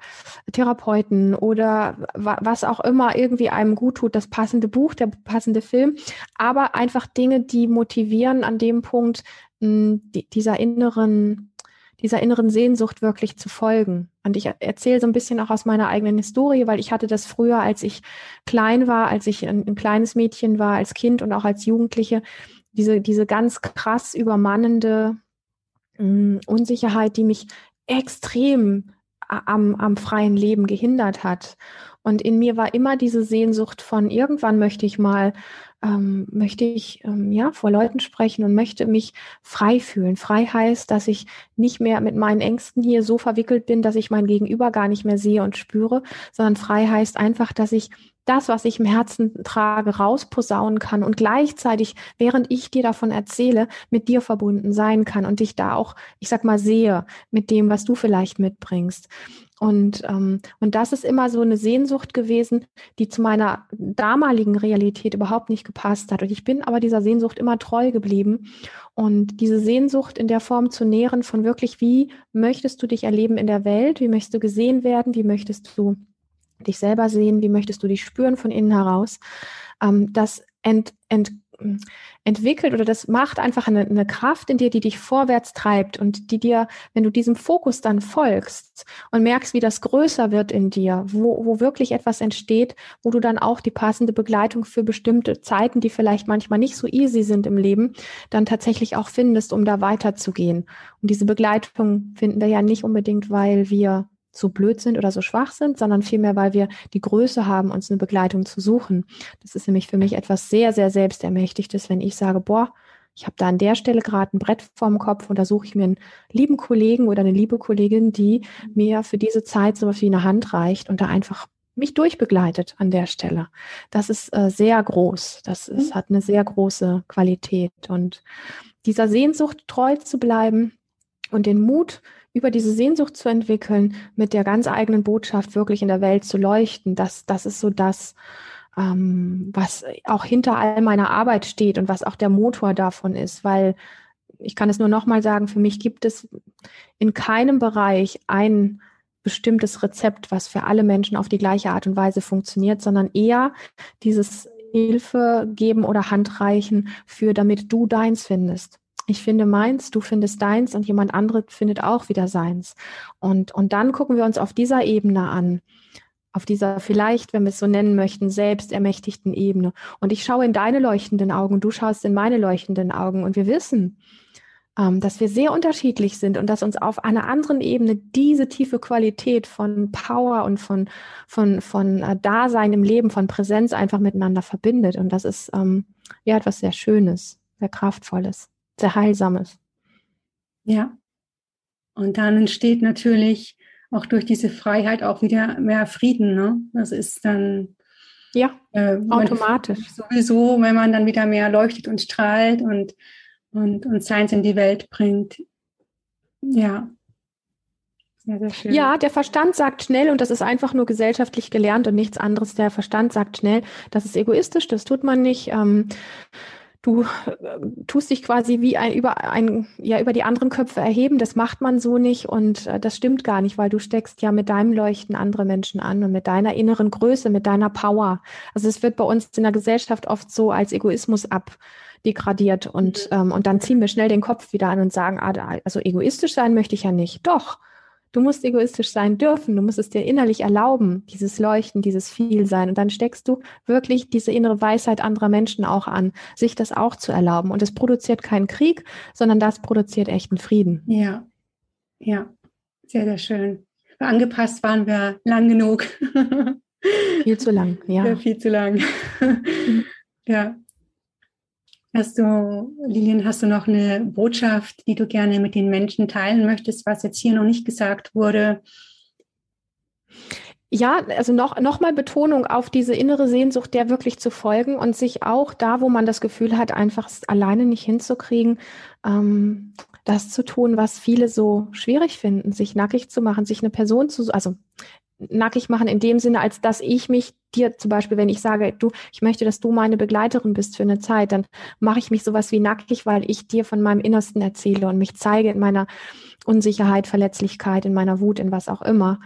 Therapeuten oder was auch immer irgendwie einem gut tut, das passende Buch, der passende Film, aber einfach Dinge, die motivieren an dem Punkt dieser inneren dieser inneren Sehnsucht wirklich zu folgen. Und ich erzähle so ein bisschen auch aus meiner eigenen Historie, weil ich hatte das früher, als ich klein war, als ich ein, ein kleines Mädchen war, als Kind und auch als Jugendliche, diese, diese ganz krass übermannende mh, hm, Unsicherheit, die mich extrem am, am freien Leben gehindert hat. Und in mir war immer diese Sehnsucht von irgendwann möchte ich mal ähm, möchte ich ähm, ja vor Leuten sprechen und möchte mich frei fühlen. Frei heißt, dass ich nicht mehr mit meinen Ängsten hier so verwickelt bin, dass ich mein Gegenüber gar nicht mehr sehe und spüre, sondern frei heißt einfach, dass ich das, was ich im Herzen trage, rausposaunen kann und gleichzeitig, während ich dir davon erzähle, mit dir verbunden sein kann und dich da auch, ich sag mal, sehe mit dem, was du vielleicht mitbringst. Und, ähm, und das ist immer so eine Sehnsucht gewesen, die zu meiner damaligen Realität überhaupt nicht gepasst hat. Und ich bin aber dieser Sehnsucht immer treu geblieben. Und diese Sehnsucht in der Form zu nähren von wirklich, wie möchtest du dich erleben in der Welt? Wie möchtest du gesehen werden? Wie möchtest du dich selber sehen? Wie möchtest du dich spüren von innen heraus? Ähm, das ent, ent, entwickelt oder das macht einfach eine, eine, Kraft in dir, die dich vorwärts treibt und die dir, wenn du diesem Fokus dann folgst und merkst, wie das größer wird in dir, wo, wo wirklich etwas entsteht, wo du dann auch die passende Begleitung für bestimmte Zeiten, die vielleicht manchmal nicht so easy sind im Leben, dann tatsächlich auch findest, um da weiterzugehen. Und diese Begleitung finden wir ja nicht unbedingt, weil wir so blöd sind oder so schwach sind, sondern vielmehr, weil wir die Größe haben, uns eine Begleitung zu suchen. Das ist nämlich für mich etwas sehr, sehr selbstermächtigtes, wenn ich sage, boah, ich habe da an der Stelle gerade ein Brett vorm Kopf und da suche ich mir einen lieben Kollegen oder eine liebe Kollegin, die mir für diese Zeit sowas wie eine Hand reicht und da einfach mich durchbegleitet an der Stelle. Das ist äh, sehr groß. Das ist, mhm. hat eine sehr große Qualität. Und dieser Sehnsucht treu zu bleiben und den Mut über diese Sehnsucht zu entwickeln, mit der ganz eigenen Botschaft wirklich in der Welt zu leuchten, das, das ist so das, ähm, was auch hinter all meiner Arbeit steht und was auch der Motor davon ist, weil ich kann es nur nochmal sagen, für mich gibt es in keinem Bereich ein bestimmtes Rezept, was für alle Menschen auf die gleiche Art und Weise funktioniert, sondern eher dieses Hilfe geben oder Handreichen für, damit du deins findest. Ich finde meins, du findest deins und jemand anderes findet auch wieder seins. Und, und dann gucken wir uns auf dieser Ebene an auf dieser vielleicht, wenn wir es so nennen möchten, selbstermächtigten Ebene. Und ich schaue in deine leuchtenden Augen, du schaust in meine leuchtenden Augen und wir wissen, ähm, dass wir sehr unterschiedlich sind und dass uns auf einer anderen Ebene diese tiefe Qualität von Power und von, von, von äh, Dasein im Leben, von Präsenz einfach miteinander verbindet. Und das ist ähm, ja etwas sehr Schönes, sehr Kraftvolles, sehr Heilsames. Ja. Und dann entsteht natürlich auch durch diese Freiheit auch wieder mehr Frieden. Ne? Das ist dann ja äh, automatisch sowieso, wenn man dann wieder mehr leuchtet und strahlt und und und Science in die Welt bringt. Ja. Sehr, sehr schön. Ja, der Verstand sagt schnell, und das ist einfach nur gesellschaftlich gelernt und nichts anderes. Der Verstand sagt schnell, das ist egoistisch, das tut man nicht. Ähm, du äh, tust dich quasi wie ein über ein ja über die anderen Köpfe erheben. Das macht man so nicht und äh, das stimmt gar nicht, weil du steckst ja mit deinem Leuchten andere Menschen an und mit deiner inneren Größe, mit deiner Power. Also es wird bei uns in der Gesellschaft oft so als Egoismus abdegradiert und mhm. ähm, und dann ziehen wir schnell den Kopf wieder an und sagen, ah, also egoistisch sein möchte ich ja nicht. Doch. Du musst egoistisch sein dürfen. Du musst es dir innerlich erlauben, dieses Leuchten, dieses Vielsein. Und dann steckst du wirklich diese innere Weisheit anderer Menschen auch an, sich das auch zu erlauben. Und es produziert keinen Krieg, sondern das produziert echten Frieden. Ja, ja, sehr, sehr schön. Angepasst waren wir lang genug. viel zu lang, ja. ja viel zu lang. [LAUGHS] ja, Hast du, Lilian, hast du noch eine Botschaft, die du gerne mit den Menschen teilen möchtest, was jetzt hier noch nicht gesagt wurde? Ja, also noch, noch mal Betonung auf diese innere Sehnsucht, der wirklich zu folgen und sich auch da, wo man das Gefühl hat, einfach alleine nicht hinzukriegen, ähm, das zu tun, was viele so schwierig finden, sich nackig zu machen, sich eine Person zu, also nackig machen in dem Sinne, als dass ich mich dir zum Beispiel, wenn ich sage, du, ich möchte, dass du meine Begleiterin bist für eine Zeit, dann mache ich mich sowas wie nackig, weil ich dir von meinem Innersten erzähle und mich zeige in meiner Unsicherheit, Verletzlichkeit, in meiner Wut, in was auch immer.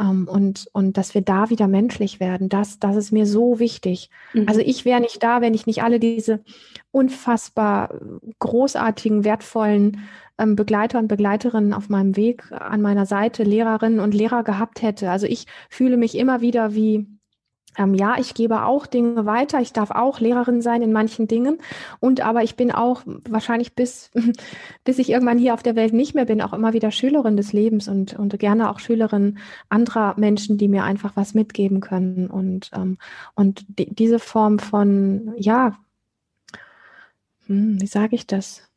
Ähm, und, und dass wir da wieder menschlich werden, das, das ist mir so wichtig. Mhm. Also ich wäre nicht da, wenn ich nicht alle diese unfassbar großartigen, wertvollen Begleiter und Begleiterinnen auf meinem Weg an meiner Seite, Lehrerinnen und Lehrer gehabt hätte. Also ich fühle mich immer wieder wie, ähm, ja, ich gebe auch Dinge weiter. Ich darf auch Lehrerin sein in manchen Dingen. Und aber ich bin auch wahrscheinlich bis, [LAUGHS] bis ich irgendwann hier auf der Welt nicht mehr bin, auch immer wieder Schülerin des Lebens und, und gerne auch Schülerin anderer Menschen, die mir einfach was mitgeben können. Und, ähm, und die, diese Form von, ja, hm, wie sage ich das?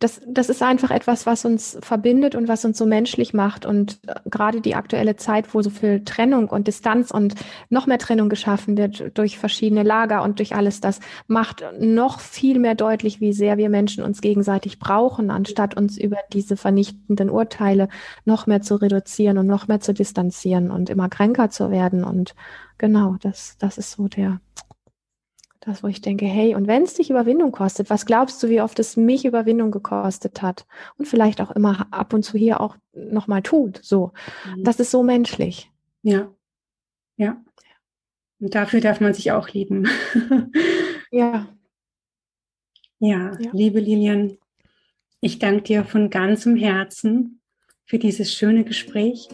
Das, das ist einfach etwas, was uns verbindet und was uns so menschlich macht. Und äh, gerade die aktuelle Zeit, wo so viel Trennung und Distanz und noch mehr Trennung geschaffen wird durch verschiedene Lager und durch alles das, macht noch viel mehr deutlich, wie sehr wir Menschen uns gegenseitig brauchen, anstatt uns über diese vernichtenden Urteile noch mehr zu reduzieren und noch mehr zu distanzieren und immer kränker zu werden. Und genau, das, das ist so der, das, wo ich denke, hey, und wenn es dich Überwindung kostet, was glaubst du, wie oft es mich Überwindung gekostet hat? Und vielleicht auch immer ab und zu hier auch nochmal tut. So. Mhm. Das ist so menschlich. Ja. Ja. Und dafür darf man sich auch lieben. [LAUGHS] ja. ja. Ja, liebe Lilian, ich danke dir von ganzem Herzen für dieses schöne Gespräch,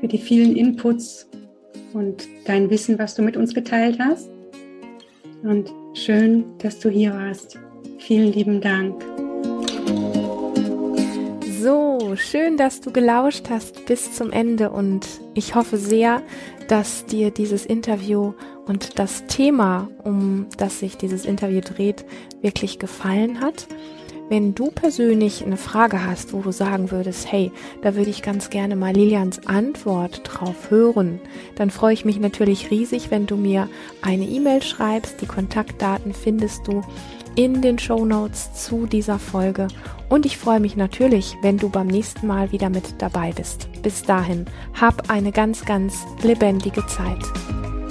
für die vielen Inputs und dein Wissen, was du mit uns geteilt hast und schön, dass du hier warst. Vielen lieben Dank. So, schön, dass du gelauscht hast bis zum Ende und ich hoffe sehr, dass dir dieses Interview und das Thema, um das sich dieses Interview dreht, wirklich gefallen hat. Wenn du persönlich eine Frage hast, wo du sagen würdest, hey, da würde ich ganz gerne mal Lilians Antwort drauf hören, dann freue ich mich natürlich riesig, wenn du mir eine E-Mail schreibst. Die Kontaktdaten findest du in den Show Notes zu dieser Folge. Und ich freue mich natürlich, wenn du beim nächsten Mal wieder mit dabei bist. Bis dahin, hab eine ganz, ganz lebendige Zeit.